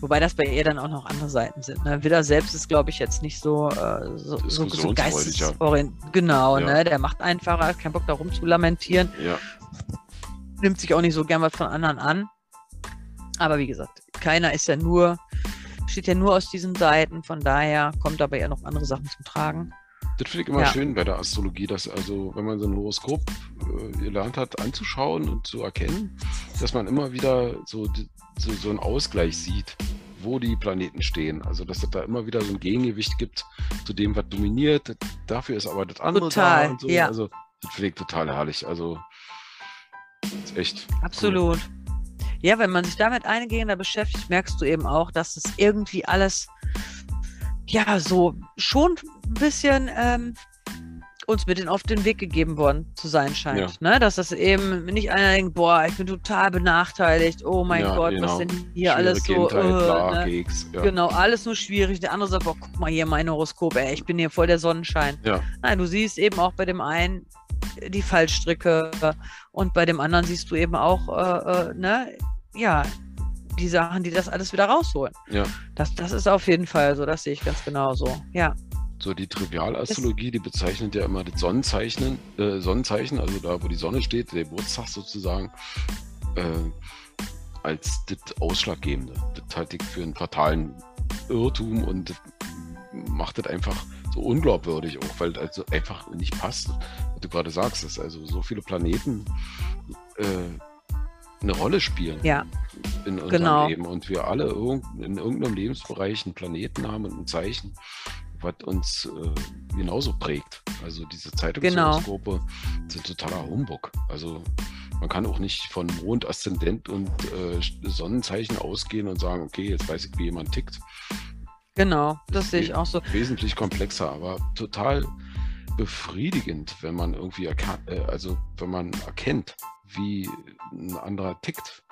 Wobei das bei ihr dann auch noch andere Seiten sind. Ne? Widder selbst ist, glaube ich, jetzt nicht so, äh, so, so, so geistesorientiert. Genau, Ja. ne? Der macht einfach, hat keinen Bock darum zu lamentieren, Ja, nimmt sich auch nicht so gern was von anderen an. Aber wie gesagt, keiner ist ja nur, steht ja nur aus diesen Seiten, von daher kommt dabei ja noch andere Sachen zum Tragen. das finde ich immer Ja. schön bei der Astrologie, dass also, wenn man so ein Horoskop äh, gelernt hat, anzuschauen und zu erkennen, dass man immer wieder so, so, so einen Ausgleich sieht, wo die Planeten stehen. Also, dass es da immer wieder so ein Gegengewicht gibt zu dem, was dominiert. Dafür ist aber das andere Total, da und so. ja. Also, das finde ich total herrlich. Also, ist echt. Absolut. Ja, wenn man sich damit eingehender beschäftigt, merkst du eben auch, dass es irgendwie alles, ja, so schon ein bisschen ähm, uns mit auf den Weg gegeben worden zu sein scheint. Ne? Dass das eben nicht einer denkt, boah, ich bin total benachteiligt, oh mein Ja, Gott, genau. was denn hier Schwere alles so. Kindheit, äh, bla, ne? Keks, ja. Genau, alles nur schwierig. Der andere sagt, boah, guck mal hier mein Horoskop, ey, ich bin hier voll der Sonnenschein. Ja. Nein, du siehst eben auch bei dem einen die Fallstricke und bei dem anderen siehst du eben auch, äh, äh, ne, ja, die Sachen, die das alles wieder rausholen. Ja. Das, das ist auf jeden Fall so, das sehe ich ganz genauso. Ja, So die Trivialastrologie, die bezeichnet ja immer das Sonnenzeichen, äh, Sonnenzeichen, also da, wo die Sonne steht, der Geburtstag sozusagen, äh, als das Ausschlaggebende. Das halte ich für einen fatalen Irrtum und das macht das einfach so unglaubwürdig, auch weil also einfach nicht passt, was du gerade sagst, dass also so viele Planeten äh, eine Rolle spielen ja, in unserem Genau. Leben und wir alle irgend, in irgendeinem Lebensbereich einen Planeten haben und ein Zeichen, was uns äh, genauso prägt. Also diese Zeitungshoroskope sind totaler Humbug. Also man kann auch nicht von Mond, Aszendent und äh, Sonnenzeichen ausgehen und sagen, okay, jetzt weiß ich, wie jemand tickt. Genau, das sehe ich auch so. Wesentlich komplexer, aber total befriedigend, wenn man irgendwie erkannt, äh, also wenn man erkennt, wie ein anderer tickt.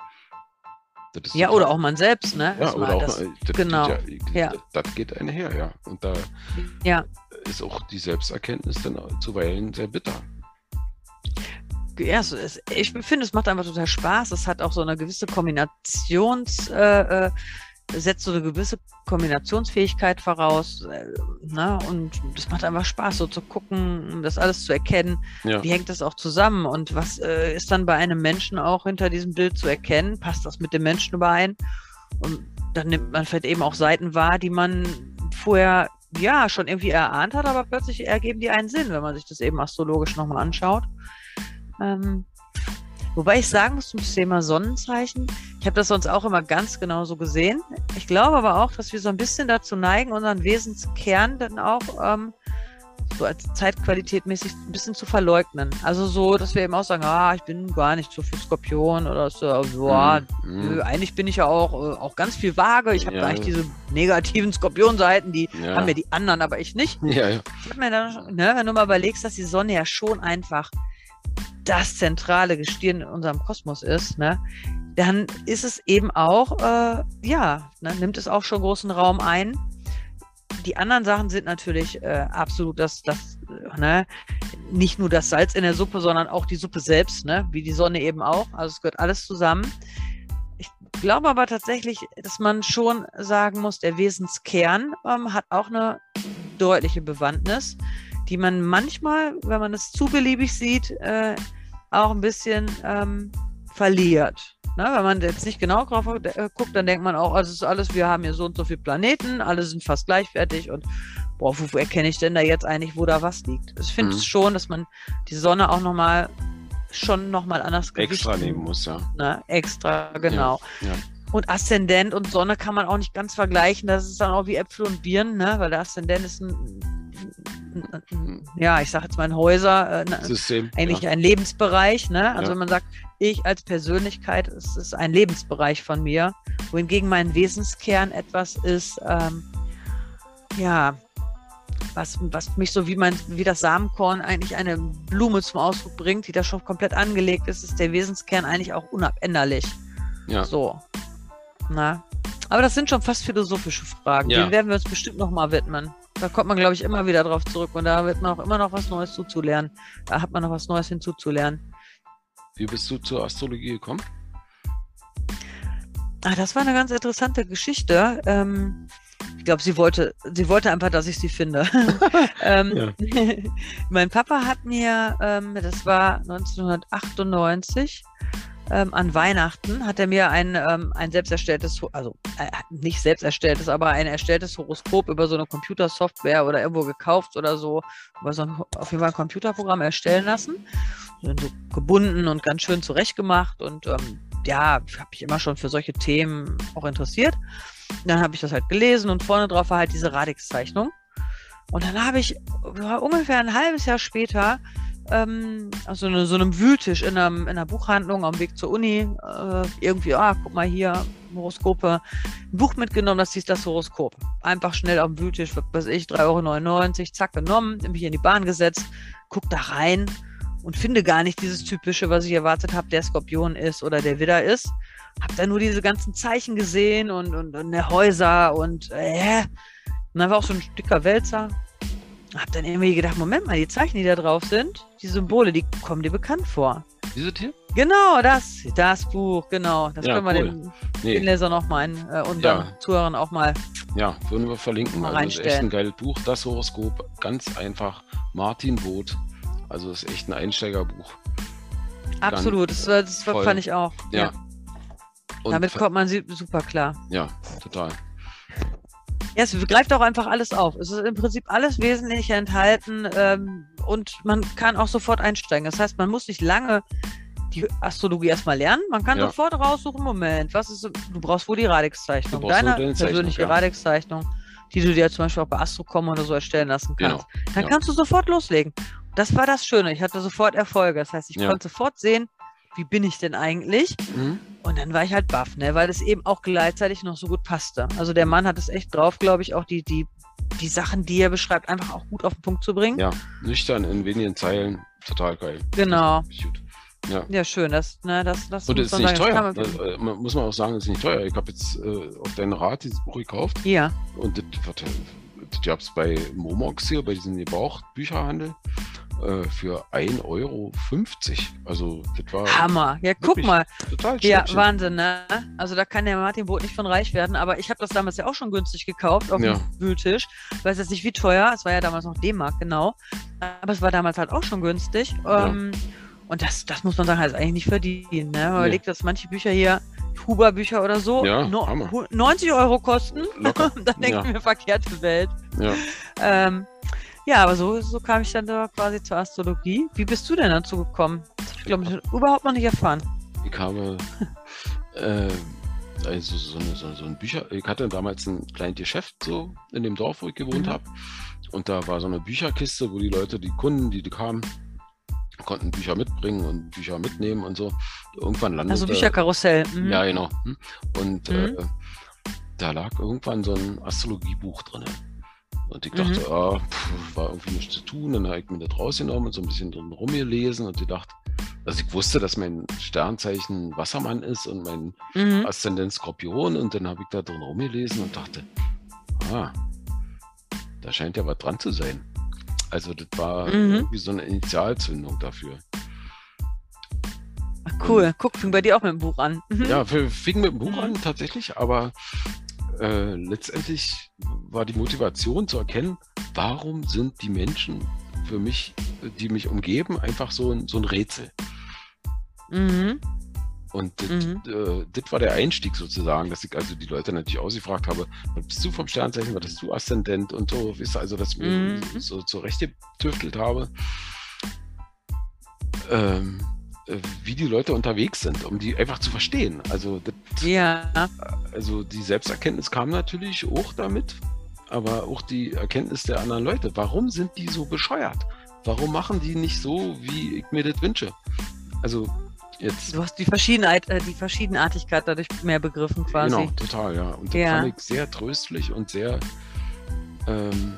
Ja, total- oder auch man selbst, ne? ja, oder auch das, das genau, Geht ja. ja, Das, das geht einher, ja. Und da Ja. ist auch die Selbsterkenntnis dann zuweilen sehr bitter. ja, ich finde, es macht einfach total Spaß. Es hat auch so eine gewisse Kombinations, äh, äh, setzt so eine gewisse Kombinationsfähigkeit voraus. Äh, ne? Und es macht einfach Spaß, so zu gucken, das alles zu erkennen. Ja. Wie hängt das auch zusammen? Und was äh, ist dann bei einem Menschen auch hinter diesem Bild zu erkennen? Passt das mit dem Menschen überein? Und dann nimmt man vielleicht eben auch Seiten wahr, die man vorher ja schon irgendwie erahnt hat, aber plötzlich ergeben die einen Sinn, wenn man sich das eben astrologisch nochmal anschaut. Ähm, wobei ich sagen muss zum Thema Sonnenzeichen, ich habe das sonst auch immer ganz genau so gesehen. Ich glaube aber auch, dass wir so ein bisschen dazu neigen, unseren Wesenskern dann auch ähm, so als Zeitqualität mäßig ein bisschen zu verleugnen. Also so, dass wir eben auch sagen, ah, ich bin gar nicht so viel Skorpion oder so, boah, Mhm. nö, eigentlich bin ich ja auch, äh, auch ganz viel vage. Ich habe Ja. nicht diese negativen Skorpionseiten, die ja. haben ja die anderen, aber ich nicht. ja, ja. Ich hab mir dann, ne, wenn du mal überlegst, dass die Sonne ja schon einfach das zentrale Gestirn in unserem Kosmos ist, ne, dann ist es eben auch, äh, ja, ne, nimmt es auch schon großen Raum ein. Die anderen Sachen sind natürlich äh, absolut das, das, ne, nicht nur das Salz in der Suppe, sondern auch die Suppe selbst, ne, wie die Sonne eben auch. Also es gehört alles zusammen. Ich glaube aber tatsächlich, dass man schon sagen muss, der Wesenskern ähm, hat auch eine deutliche Bewandtnis, die man manchmal, wenn man es zu beliebig sieht, äh, auch ein bisschen ähm, verliert. Ne? Wenn man jetzt nicht genau drauf äh, guckt, dann denkt man auch, also es ist alles, wir haben hier so und so viele Planeten, alle sind fast gleichwertig und boah, wo, wo erkenne ich denn da jetzt eigentlich, wo da was liegt? Ich finde Mhm. es schon, dass man die Sonne auch nochmal schon nochmal anders Extra nehmen muss, ja. Ne? Extra, genau. ja. Und Aszendent und Sonne kann man auch nicht ganz vergleichen. Das ist dann auch wie Äpfel und Birnen, ne? weil der Aszendent ist ein ja, ich sage jetzt mal ein Häuser, äh, System. eigentlich ja. ein Lebensbereich. Ne? Also Ja. wenn man sagt, ich als Persönlichkeit, es ist ein Lebensbereich von mir, wohingegen mein Wesenskern etwas ist, ähm, ja, was, was mich so wie mein, wie das Samenkorn eigentlich eine Blume zum Ausdruck bringt, die da schon komplett angelegt ist, ist der Wesenskern eigentlich auch unabänderlich. Ja. So. Na. Aber das sind schon fast philosophische Fragen. Ja. Denen werden wir uns bestimmt nochmal widmen. Da kommt man, glaube ich, immer wieder drauf zurück und da wird man auch immer noch was Neues zuzulernen. Da hat man noch was Neues hinzuzulernen. Wie bist du zur Astrologie gekommen? Ah, das war eine ganz interessante Geschichte. Ähm, ich glaube, sie wollte, sie wollte einfach, dass ich sie finde. ähm, mein Papa hat mir, ähm, das war 1998, ähm, an Weihnachten hat er mir ein, ähm, ein selbst erstelltes, also äh, nicht selbst erstelltes, aber ein erstelltes Horoskop über so eine Computersoftware oder irgendwo gekauft oder so, über so ein, auf jeden Fall ein Computerprogramm erstellen lassen. Und so gebunden und ganz schön zurechtgemacht und ähm, ja, habe mich immer schon für solche Themen auch interessiert. Dann habe ich das halt gelesen und vorne drauf war halt diese Radix-Zeichnung. Und dann habe ich ungefähr ein halbes Jahr später ähm, auf so, eine, so einem Wühltisch in, einem, in einer Buchhandlung am Weg zur Uni äh, irgendwie, ah, guck mal hier, Horoskope, ein Buch mitgenommen, das hieß das Horoskop. Einfach schnell auf dem Wühltisch, was ich, 3,99 Euro, zack, genommen, mich in die Bahn gesetzt, guck da rein und finde gar nicht dieses typische, was ich erwartet habe, der Skorpion ist oder der Widder ist. Hab da nur diese ganzen Zeichen gesehen und, und, und der Häuser und äh, und dann war auch so ein dicker Wälzer. Hab dann irgendwie gedacht, Moment mal, die Zeichen, die da drauf sind, die Symbole, die kommen dir bekannt vor. Dieses hier? Genau, das, das Buch, genau. Das Ja, können wir cool. den, den Nee, Leser noch mal, ein, äh, unseren Ja. Zuhörern auch mal. ja, würden wir verlinken. Also das ist echt ein geiles Buch, das Horoskop. Ganz einfach. Martin Boot. Also das ist echt ein Einsteigerbuch. Absolut, das, war- das voll. fand ich auch. Ja. Und Damit kommt man super klar. ja, total. Ja, es greift auch einfach alles auf. Es ist im Prinzip alles Wesentliche enthalten ähm, und man kann auch sofort einsteigen. Das heißt, man muss nicht lange die Astrologie erstmal lernen. Man kann Ja. sofort raussuchen, Moment, was ist, du brauchst wohl die Radix-Zeichnung, deine persönliche ja. Radix-Zeichnung, die du dir zum Beispiel auch bei Astrocom oder so erstellen lassen kannst. Genau. Dann ja. kannst du sofort loslegen. Das war das Schöne. Ich hatte sofort Erfolge. Das heißt, ich konnte sofort sehen, wie bin ich denn eigentlich? Mhm. Und dann war ich halt baff, ne? weil es eben auch gleichzeitig noch so gut passte. Also der Mann hat es echt drauf, glaube ich, auch die, die, die Sachen, die er beschreibt, einfach auch gut auf den Punkt zu bringen. Ja, nüchtern in wenigen Zeilen. Total geil. Genau. Gut. Ja, schön. Das, ne, das, das Und es ist nicht sagen, teuer. man- Das, äh, man- muss man auch sagen, es ist nicht teuer. Ich habe jetzt äh, auf deinen Rat dieses Buch gekauft Ja, und das, warte, das gab es bei Momox hier, bei diesem Gebrauchtbücherhandel, äh, für 1,50 Euro. Also das war Hammer. Ja, guck mal. total Ja. Wahnsinn, ne? Also da kann der Martin Boot nicht von reich werden, aber ich habe das damals ja auch schon günstig gekauft auf Ja. dem Wühltisch. Ich weiß jetzt nicht wie teuer, es war ja damals noch D-Mark, genau. Aber es war damals halt auch schon günstig. Ähm, und das, das muss man sagen, heißt eigentlich nicht verdienen. Ne? Man Nee. überlegt, dass manche Bücher hier, Huber-Bücher oder so, Ja, no, Hammer. hu- 90 Euro kosten. Locker. dann denke Ja. ich mir, verkehrte Welt. Ja. Ähm, ja, aber so, so kam ich dann da quasi zur Astrologie. Wie bist du denn dazu gekommen? Das habe ich, glaube ich, überhaupt noch nicht erfahren. Ich habe äh, also so, eine, so, so ein Bücher, ich hatte damals ein kleines Geschäft so in dem Dorf, wo ich gewohnt Mhm. habe. Und da war so eine Bücherkiste, wo die Leute, die Kunden, die, die kamen, konnten Bücher mitbringen und Bücher mitnehmen und so. Irgendwann landete Also Bücherkarussell. Mhm. Ja, genau. Hm. Und Mhm. äh, da lag irgendwann so ein Astrologiebuch drin. Und ich Mhm. dachte, ah, pff, war irgendwie nichts zu tun. Dann habe ich mir das rausgenommen und so ein bisschen drin rumgelesen und ich dachte, also ich wusste, dass mein Sternzeichen Wassermann ist und mein Mhm. Aszendent Skorpion und dann habe ich da drin rumgelesen und dachte, ah, da scheint ja was dran zu sein. Also das war Mhm. irgendwie so eine Initialzündung dafür. Ach, cool. Guck, fing bei dir auch mit dem Buch an. Mhm. Ja, f- fing mit dem Buch Mhm. an tatsächlich, aber äh, letztendlich war die Motivation zu erkennen, warum sind die Menschen für mich, die mich umgeben, einfach so ein, so ein Rätsel. Mhm. Und das, Mhm. äh, war der Einstieg sozusagen, dass ich also die Leute natürlich ausgefragt habe, was bist du vom Sternzeichen, was bist du Aszendent und so, wisst ihr, also dass ich mir Mhm. so zurechtgetüftelt habe. Ähm, äh, wie die Leute unterwegs sind, um die einfach zu verstehen. Also, das, Ja. also die Selbsterkenntnis kam natürlich auch damit, aber auch die Erkenntnis der anderen Leute. Warum sind die so bescheuert? Warum machen die nicht so, wie ich mir das wünsche? Also jetzt. Du hast die Verschiedenheit, äh, die Verschiedenartigkeit dadurch mehr begriffen quasi. Genau, total, ja. Und das Ja. fand ich sehr tröstlich und sehr, ähm,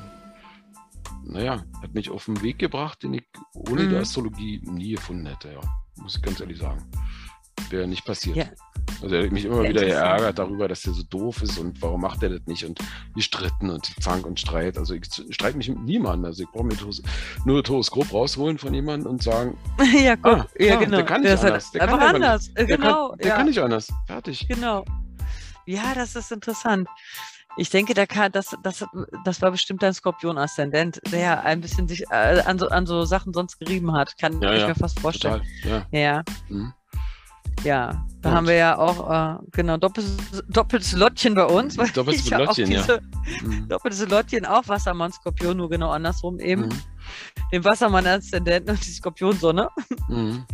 naja, hat mich auf den Weg gebracht, den ich ohne die Mhm. Astrologie nie gefunden hätte, ja. Muss ich ganz ehrlich sagen. Wäre nicht passiert. Ja. Also er hat mich immer Ja, wieder geärgert darüber, dass der so doof ist und warum macht er das nicht und gestritten und Zank und Streit. Also ich streite mich mit niemandem. Also ich brauche mir nur das Horoskop rausholen von jemandem und sagen, ja, guck, Ah, ja, klar, genau. der kann nicht Das halt anders. Der kann einfach nicht. anders. Der, Genau. kann, der ja. kann nicht anders. Fertig. Genau. Ja, das ist interessant. Ich denke, da kann, das, das, das war bestimmt ein Skorpion-Aszendent, der ein bisschen sich äh, an, so, an so Sachen sonst gerieben hat. Kann Ja, ich ja, mir fast vorstellen. Total. Ja. Ja, Mhm. ja. Da Und- haben wir ja auch, äh, genau, doppeltes, doppeltes Lottchen bei uns. weil Doppeltes ich ja auch Lottchen, ja. diese, Mhm. Doppeltes Lottchen, auch Wassermann, Skorpion, nur genau andersrum eben. Mhm. Den Wassermann-Aszendenten und die Skorpionsonne. Mhm.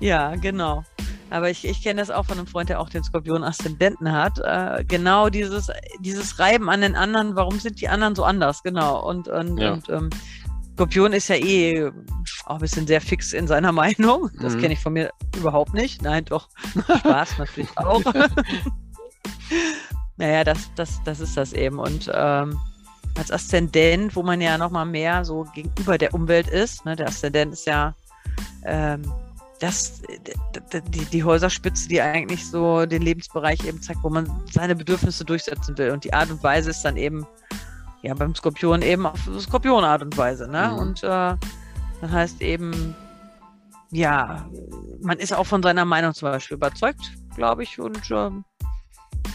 Ja, genau. Aber ich, ich kenne das auch von einem Freund, der auch den Skorpion-Aszendenten hat. Äh, genau dieses, dieses Reiben an den anderen, warum sind die anderen so anders? Genau. Und, und, Ja. und ähm, Skorpion ist ja eh auch ein bisschen sehr fix in seiner Meinung. Das Mhm. kenne ich von mir überhaupt nicht. Nein, doch. Spaß natürlich auch. naja, das, das, das ist das eben. Und ähm, als Aszendent, wo man ja nochmal mehr so gegenüber der Umwelt ist, ne? der Aszendent ist ja ähm, das, d- die, die Häuserspitze, die eigentlich so den Lebensbereich eben zeigt, wo man seine Bedürfnisse durchsetzen will. Und die Art und Weise ist dann eben, ja, beim Skorpion eben auf Skorpion-Art und Weise. Ne? Mhm. Und äh, das heißt eben, ja, man ist auch von seiner Meinung zum Beispiel überzeugt, glaube ich, und ähm,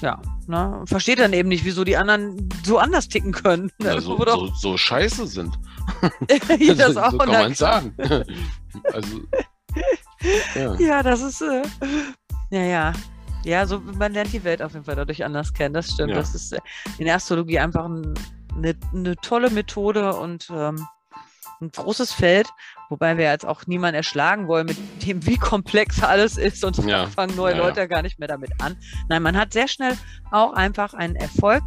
ja, ne? und versteht dann eben nicht, wieso die anderen so anders ticken können. Ja, so, so, so scheiße sind. Ja, das so auch, so kann man sagen. also, ja. Ja, das ist, äh, ja, ja. Ja, so, man lernt die Welt auf jeden Fall dadurch anders kennen. Das stimmt. Ja. Das ist äh, in der Astrologie einfach ein, eine, eine tolle Methode und ähm, ein großes Feld, wobei wir jetzt auch niemanden erschlagen wollen mit dem, wie komplex alles ist und Ja. fangen neue ja. Leute ja gar nicht mehr damit an. Nein, man hat sehr schnell auch einfach einen Erfolg,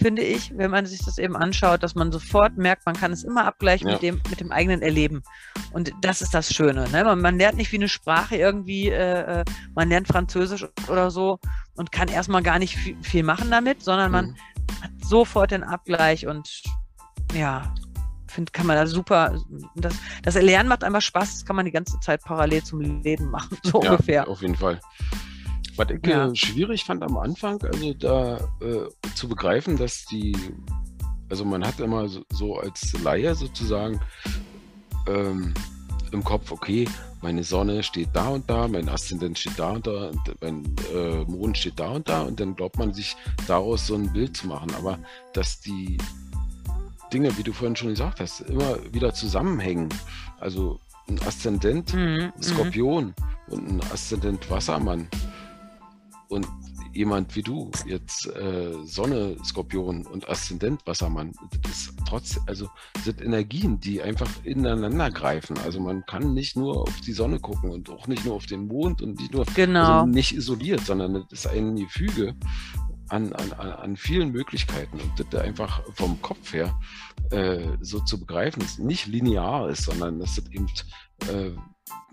finde ich, wenn man sich das eben anschaut, dass man sofort merkt, man kann es immer abgleichen Ja. mit, dem, mit dem eigenen Erleben. Und das ist das Schöne. Ne? Man, man lernt nicht wie eine Sprache irgendwie, äh, äh, man lernt Französisch oder so und kann erstmal gar nicht viel, viel machen damit, sondern man Mhm. hat sofort den Abgleich und ja, finde, kann man da super, das, das Lernen macht einfach Spaß, das kann man die ganze Zeit parallel zum Leben machen, so ja, ungefähr. auf jeden Fall. Was ich Ja. äh, schwierig fand am Anfang, also da äh, zu begreifen, dass die, also man hat immer so, so als Laie sozusagen ähm, im Kopf, okay, meine Sonne steht da und da, mein Aszendent steht da und da, mein äh, Mond steht da und da und dann glaubt man sich daraus so ein Bild zu machen. Aber dass die Dinge, wie du vorhin schon gesagt hast, immer wieder zusammenhängen. Also ein Aszendent Mhm, mhm. Skorpion und ein Aszendent Wassermann und jemand wie du, jetzt äh, Sonne, Skorpion und Aszendent Wassermann, das ist trotz, also sind Energien, die einfach ineinander greifen. Also man kann nicht nur auf die Sonne gucken und auch nicht nur auf den Mond und nicht nur Genau. also nicht isoliert, sondern das ist ein Gefüge an, an, an an vielen Möglichkeiten und das einfach vom Kopf her äh, so zu begreifen, dass es nicht linear ist, sondern dass das eben äh,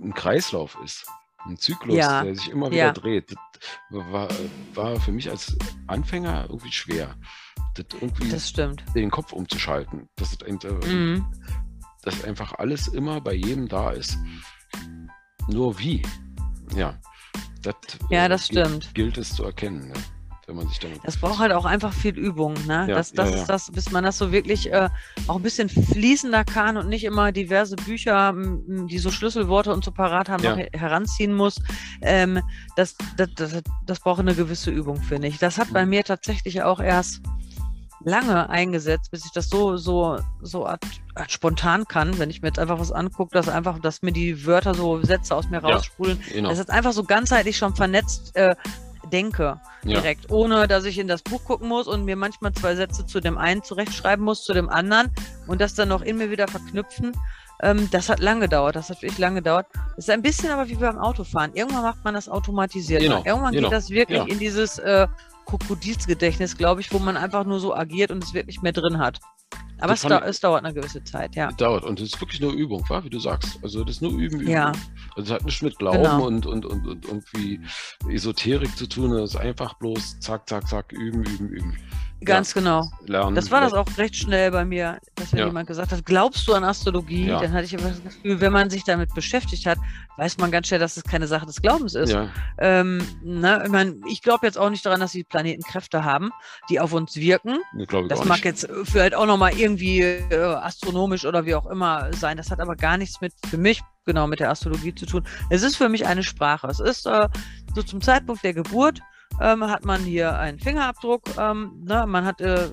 ein Kreislauf ist, ein Zyklus, Ja, der sich immer wieder ja. dreht. Das war, war für mich als Anfänger irgendwie schwer, das irgendwie Das stimmt. den Kopf umzuschalten, dass, es ein, äh, Mhm. dass einfach alles immer bei jedem da ist. Nur wie? Ja, das, Ja, äh, das gilt- stimmt. Gilt es zu erkennen, ne? Wenn man sich damit. Das braucht halt auch einfach viel Übung, ne? Ja, das das ja, ja. ist das, bis man das so wirklich äh, auch ein bisschen fließender kann und nicht immer diverse Bücher, die so Schlüsselworte und so parat haben, noch he- heranziehen muss. Ähm, das, das, das, das braucht eine gewisse Übung, finde ich. Das hat bei Mhm. mir tatsächlich auch erst lange eingesetzt, bis ich das so, so, so art, art spontan kann, wenn ich mir jetzt einfach was angucke, dass einfach, dass mir die Wörter so Sätze aus mir Ja. raussprudeln. Genau. Das ist einfach so ganzheitlich schon vernetzt äh, denke Ja. direkt, ohne dass ich in das Buch gucken muss und mir manchmal zwei Sätze zu dem einen zurechtschreiben muss, zu dem anderen und das dann noch in mir wieder verknüpfen. Ähm, das hat lange gedauert, das hat wirklich lange gedauert. Das ist ein bisschen aber wie beim Autofahren. Irgendwann macht man das automatisiert. Genau, Irgendwann genau. geht das wirklich Ja. in dieses äh, Krokodilsgedächtnis, glaube ich, wo man einfach nur so agiert und es wirklich mehr drin hat. Aber es, ich- es dauert eine gewisse Zeit, ja. Dauert. Und es ist wirklich nur Übung, wa? wie du sagst. Also das ist nur Üben, Üben. Ja. Also es hat nichts mit Glauben Genau. und, und, und, und irgendwie Esoterik zu tun. Es ist einfach bloß zack, zack, zack, üben, üben, üben. Ganz genau. Lernen. Das war das auch recht schnell bei mir, dass wenn Ja. jemand gesagt hat, glaubst du an Astrologie? Ja. Dann hatte ich immer das Gefühl, wenn man sich damit beschäftigt hat, weiß man ganz schnell, dass es keine Sache des Glaubens ist. Ja, Ähm, ne, ich mein, ich glaube jetzt auch nicht daran, dass die Planeten Kräfte haben, die auf uns wirken. Das mag nicht. jetzt vielleicht auch nochmal irgendwie äh, astronomisch oder wie auch immer sein. Das hat aber gar nichts mit, für mich, genau, mit der Astrologie zu tun. Es ist für mich eine Sprache. Es ist äh, so zum Zeitpunkt der Geburt ähm, hat man hier einen Fingerabdruck, ähm, ne? man hat äh,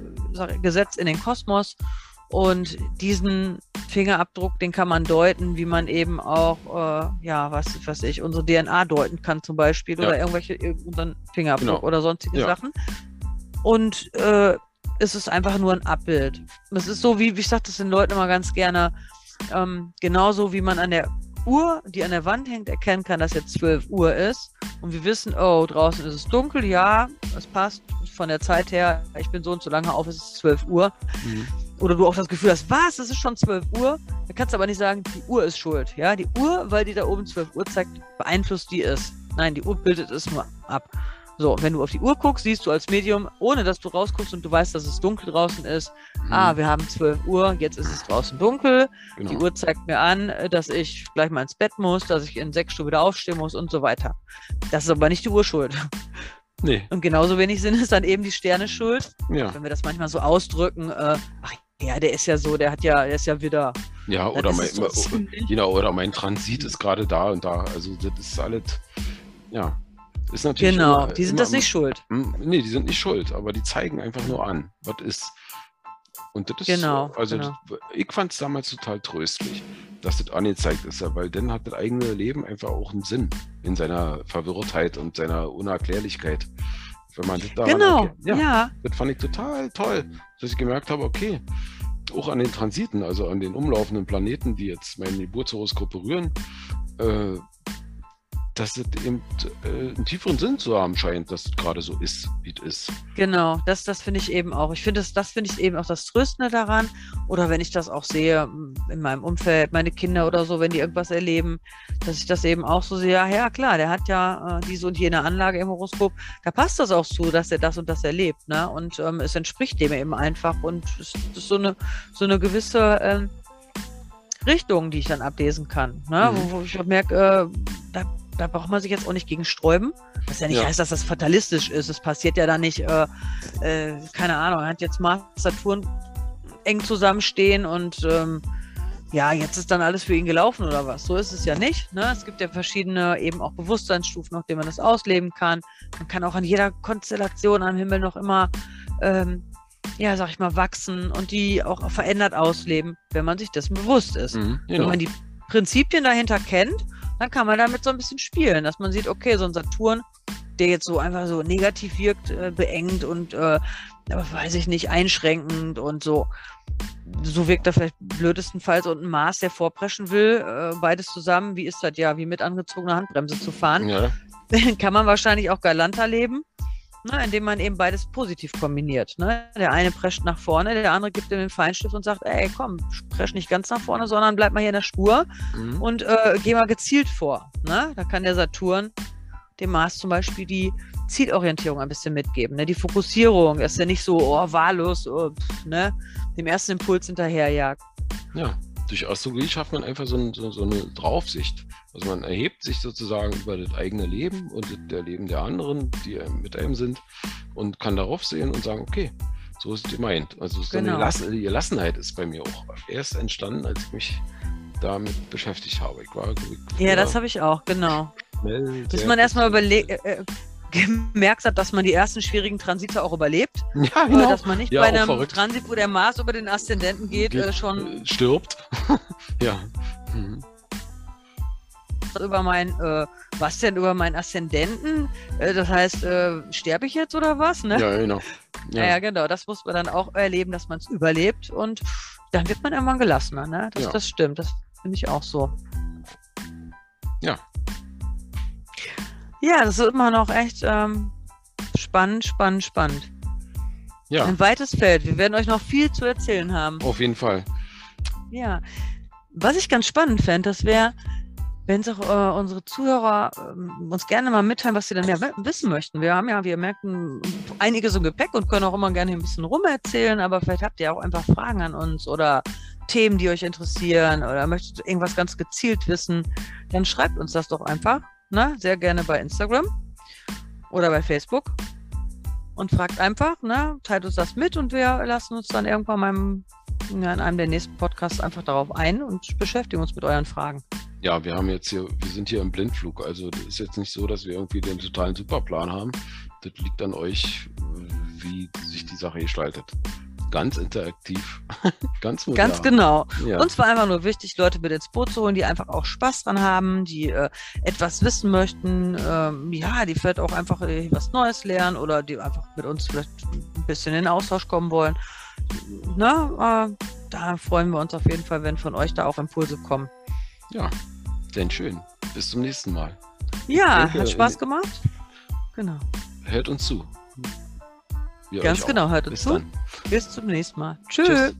gesetzt in den Kosmos und diesen Fingerabdruck, den kann man deuten, wie man eben auch, äh, ja, was was ich, unsere DNA deuten kann zum Beispiel Ja. oder irgendwelche, unseren Fingerabdruck Genau. oder sonstige Ja. Sachen. Und äh, es ist einfach nur ein Abbild. Es ist so, wie, wie ich sage das den Leuten immer ganz gerne, ähm, genauso wie man an der Uhr, die an der Wand hängt, erkennen kann, dass jetzt 12 Uhr ist. Und wir wissen, oh, draußen ist es dunkel, ja, es passt von der Zeit her, ich bin so und so lange auf, es ist 12 Uhr. Mhm. Oder du auch das Gefühl hast, was, es ist schon 12 Uhr. Da kannst du aber nicht sagen, die Uhr ist schuld. Ja, die Uhr, weil die da oben 12 Uhr zeigt, beeinflusst die es. Nein, die Uhr bildet es nur ab. So, wenn du auf die Uhr guckst, siehst du als Medium, ohne dass du rausguckst und du weißt, dass es dunkel draußen ist, Mhm. ah, wir haben 12 Uhr, jetzt ist es draußen dunkel, genau. die Uhr zeigt mir an, äh, dass ich gleich mal ins Bett muss, dass ich in sechs Stunden wieder aufstehen muss und so weiter. Das ist aber nicht die Uhr schuld. Nee, Und genauso wenig sind es dann eben die Sterne schuld, ja. wenn wir das manchmal so ausdrücken, äh, ach ja, der ist ja so, der hat ja, der ist ja wieder. Ja, oder mein, so genau, oder mein Transit ist gerade da und da. Also das ist alles, ja. Ist natürlich Genau, immer- die sind immer- das nicht schuld. Hm, Nee, die sind nicht schuld, aber die zeigen einfach nur an, was ist. Und das ist, Genau, also genau. Das, ich fand es damals total tröstlich, dass das angezeigt ist, ja, weil dann hat das eigene Leben einfach auch einen Sinn in seiner Verwirrtheit und seiner Unerklärlichkeit. Wenn man das daran Genau, erkennt. ja. Das fand ich total toll, dass ich gemerkt habe, okay, auch an den Transiten, also an den umlaufenden Planeten, die jetzt mein Geburtshoroskop berühren, äh, dass es eben äh, einen tieferen Sinn zu haben scheint, dass es gerade so ist, wie es ist. Genau, das, das finde ich eben auch. Ich finde das, das finde ich eben auch das Tröstende daran. Oder wenn ich das auch sehe m, in meinem Umfeld, meine Kinder oder so, wenn die irgendwas erleben, dass ich das eben auch so sehe, ja, ja klar, der hat ja äh, diese und jene Anlage im Horoskop, da passt das auch zu, dass er das und das erlebt, ne? Und ähm, es entspricht dem eben einfach und es ist so eine, so eine gewisse ähm, Richtung, die ich dann ablesen kann, ne? Mhm. Wo, wo ich merke, äh, da, da braucht man sich jetzt auch nicht gegen sträuben. Was ja nicht Ja. heißt, dass das fatalistisch ist. Es passiert ja dann nicht, äh, äh, keine Ahnung, er hat jetzt Mars, Saturn eng zusammenstehen und ähm, ja, jetzt ist dann alles für ihn gelaufen oder was. So ist es ja nicht. Ne? Es gibt ja verschiedene eben auch Bewusstseinsstufen, auf denen man das ausleben kann. Man kann auch an jeder Konstellation am Himmel noch immer, ähm, ja, sag ich mal, wachsen und die auch verändert ausleben, wenn man sich dessen bewusst ist. Mhm, Wenn genau. man die Prinzipien dahinter kennt, dann kann man damit so ein bisschen spielen, dass man sieht, okay, so ein Saturn, der jetzt so einfach so negativ wirkt, äh, beengt und, äh, aber weiß ich nicht, einschränkend und so. So wirkt er vielleicht blödestenfalls und ein Mars, der vorpreschen will, äh, beides zusammen, wie ist das? Ja, wie mit angezogener Handbremse zu fahren, ja, kann man wahrscheinlich auch galanter leben, ne, indem man eben beides positiv kombiniert. Ne? Der eine prescht nach vorne, der andere gibt ihm den Feinstift und sagt, ey, komm, presch nicht ganz nach vorne, sondern bleib mal hier in der Spur mhm. und äh, geh mal gezielt vor. Ne? Da kann der Saturn dem Mars zum Beispiel die Zielorientierung ein bisschen mitgeben. Ne? Die Fokussierung ist ja nicht so oh, wahllos, oh, pff, ne? dem ersten Impuls hinterherjagt. ja. Durch Astrologie schafft man einfach so, ein, so, so eine Draufsicht. Also man erhebt sich sozusagen über das eigene Leben und das der Leben der anderen, die mit einem sind, und kann darauf sehen und sagen, okay, so ist es gemeint. Also so Genau. eine Gelassen, die Gelassenheit ist bei mir auch erst entstanden, als ich mich damit beschäftigt habe. Ich war ich, Ja, das habe ich auch, genau. schnell Bis man erstmal überlegt, äh, äh, gemerkt hat, dass man die ersten schwierigen Transite auch überlebt. Ja, genau. dass man nicht Ja, bei einem verrückt. Transit, wo der Mars über den Aszendenten geht, Geht, äh, schon stirbt. ja. Mhm. Über mein, äh, was denn über meinen Aszendenten? Äh, das heißt, äh, sterbe ich jetzt oder was? Ne? Ja, genau. Ja. ja, genau. Das muss man dann auch erleben, dass man es überlebt und dann wird man irgendwann gelassener. Ne? Das, Ja. das stimmt. Das Finde ich auch so. Ja. Ja, das ist immer noch echt ähm, spannend, spannend, spannend. Ja, Ein weites Feld. Wir werden euch noch viel zu erzählen haben. auf jeden Fall. Ja. Was ich ganz spannend fände, das wäre, wenn sich äh, unsere Zuhörer ähm, uns gerne mal mitteilen, was sie denn mehr wi- wissen möchten. Wir haben ja, wir merken, einiges im Gepäck und können auch immer gerne ein bisschen rumerzählen, aber vielleicht habt ihr auch einfach Fragen an uns oder Themen, die euch interessieren oder möchtet irgendwas ganz gezielt wissen, dann schreibt uns das doch einfach. Ne? Sehr gerne bei Instagram oder bei Facebook und fragt einfach, ne? teilt uns das mit und wir lassen uns dann irgendwann mal im, ja, in einem der nächsten Podcasts einfach darauf ein und beschäftigen uns mit euren Fragen. Ja, wir haben jetzt hier, wir sind hier im Blindflug. Also das ist jetzt nicht so, dass wir irgendwie den totalen Superplan haben. Das liegt an euch, wie sich die Sache gestaltet. Ganz interaktiv, ganz modern. Ganz genau. Ja. Uns war einfach nur wichtig, Leute mit ins Boot zu holen, die einfach auch Spaß dran haben, die äh, etwas wissen möchten, ähm, ja, die vielleicht auch einfach äh, was Neues lernen oder die einfach mit uns vielleicht ein bisschen in den Austausch kommen wollen. Na, äh, da freuen wir uns auf jeden Fall, wenn von euch da auch Impulse kommen. ja, denn schön. Bis zum nächsten Mal. Ja, denke, hat Spaß gemacht. Genau. Hört uns zu. Wir Ganz genau, hört uns Bis zu. dann. Bis zum nächsten Mal. Tschüss. Tschüss.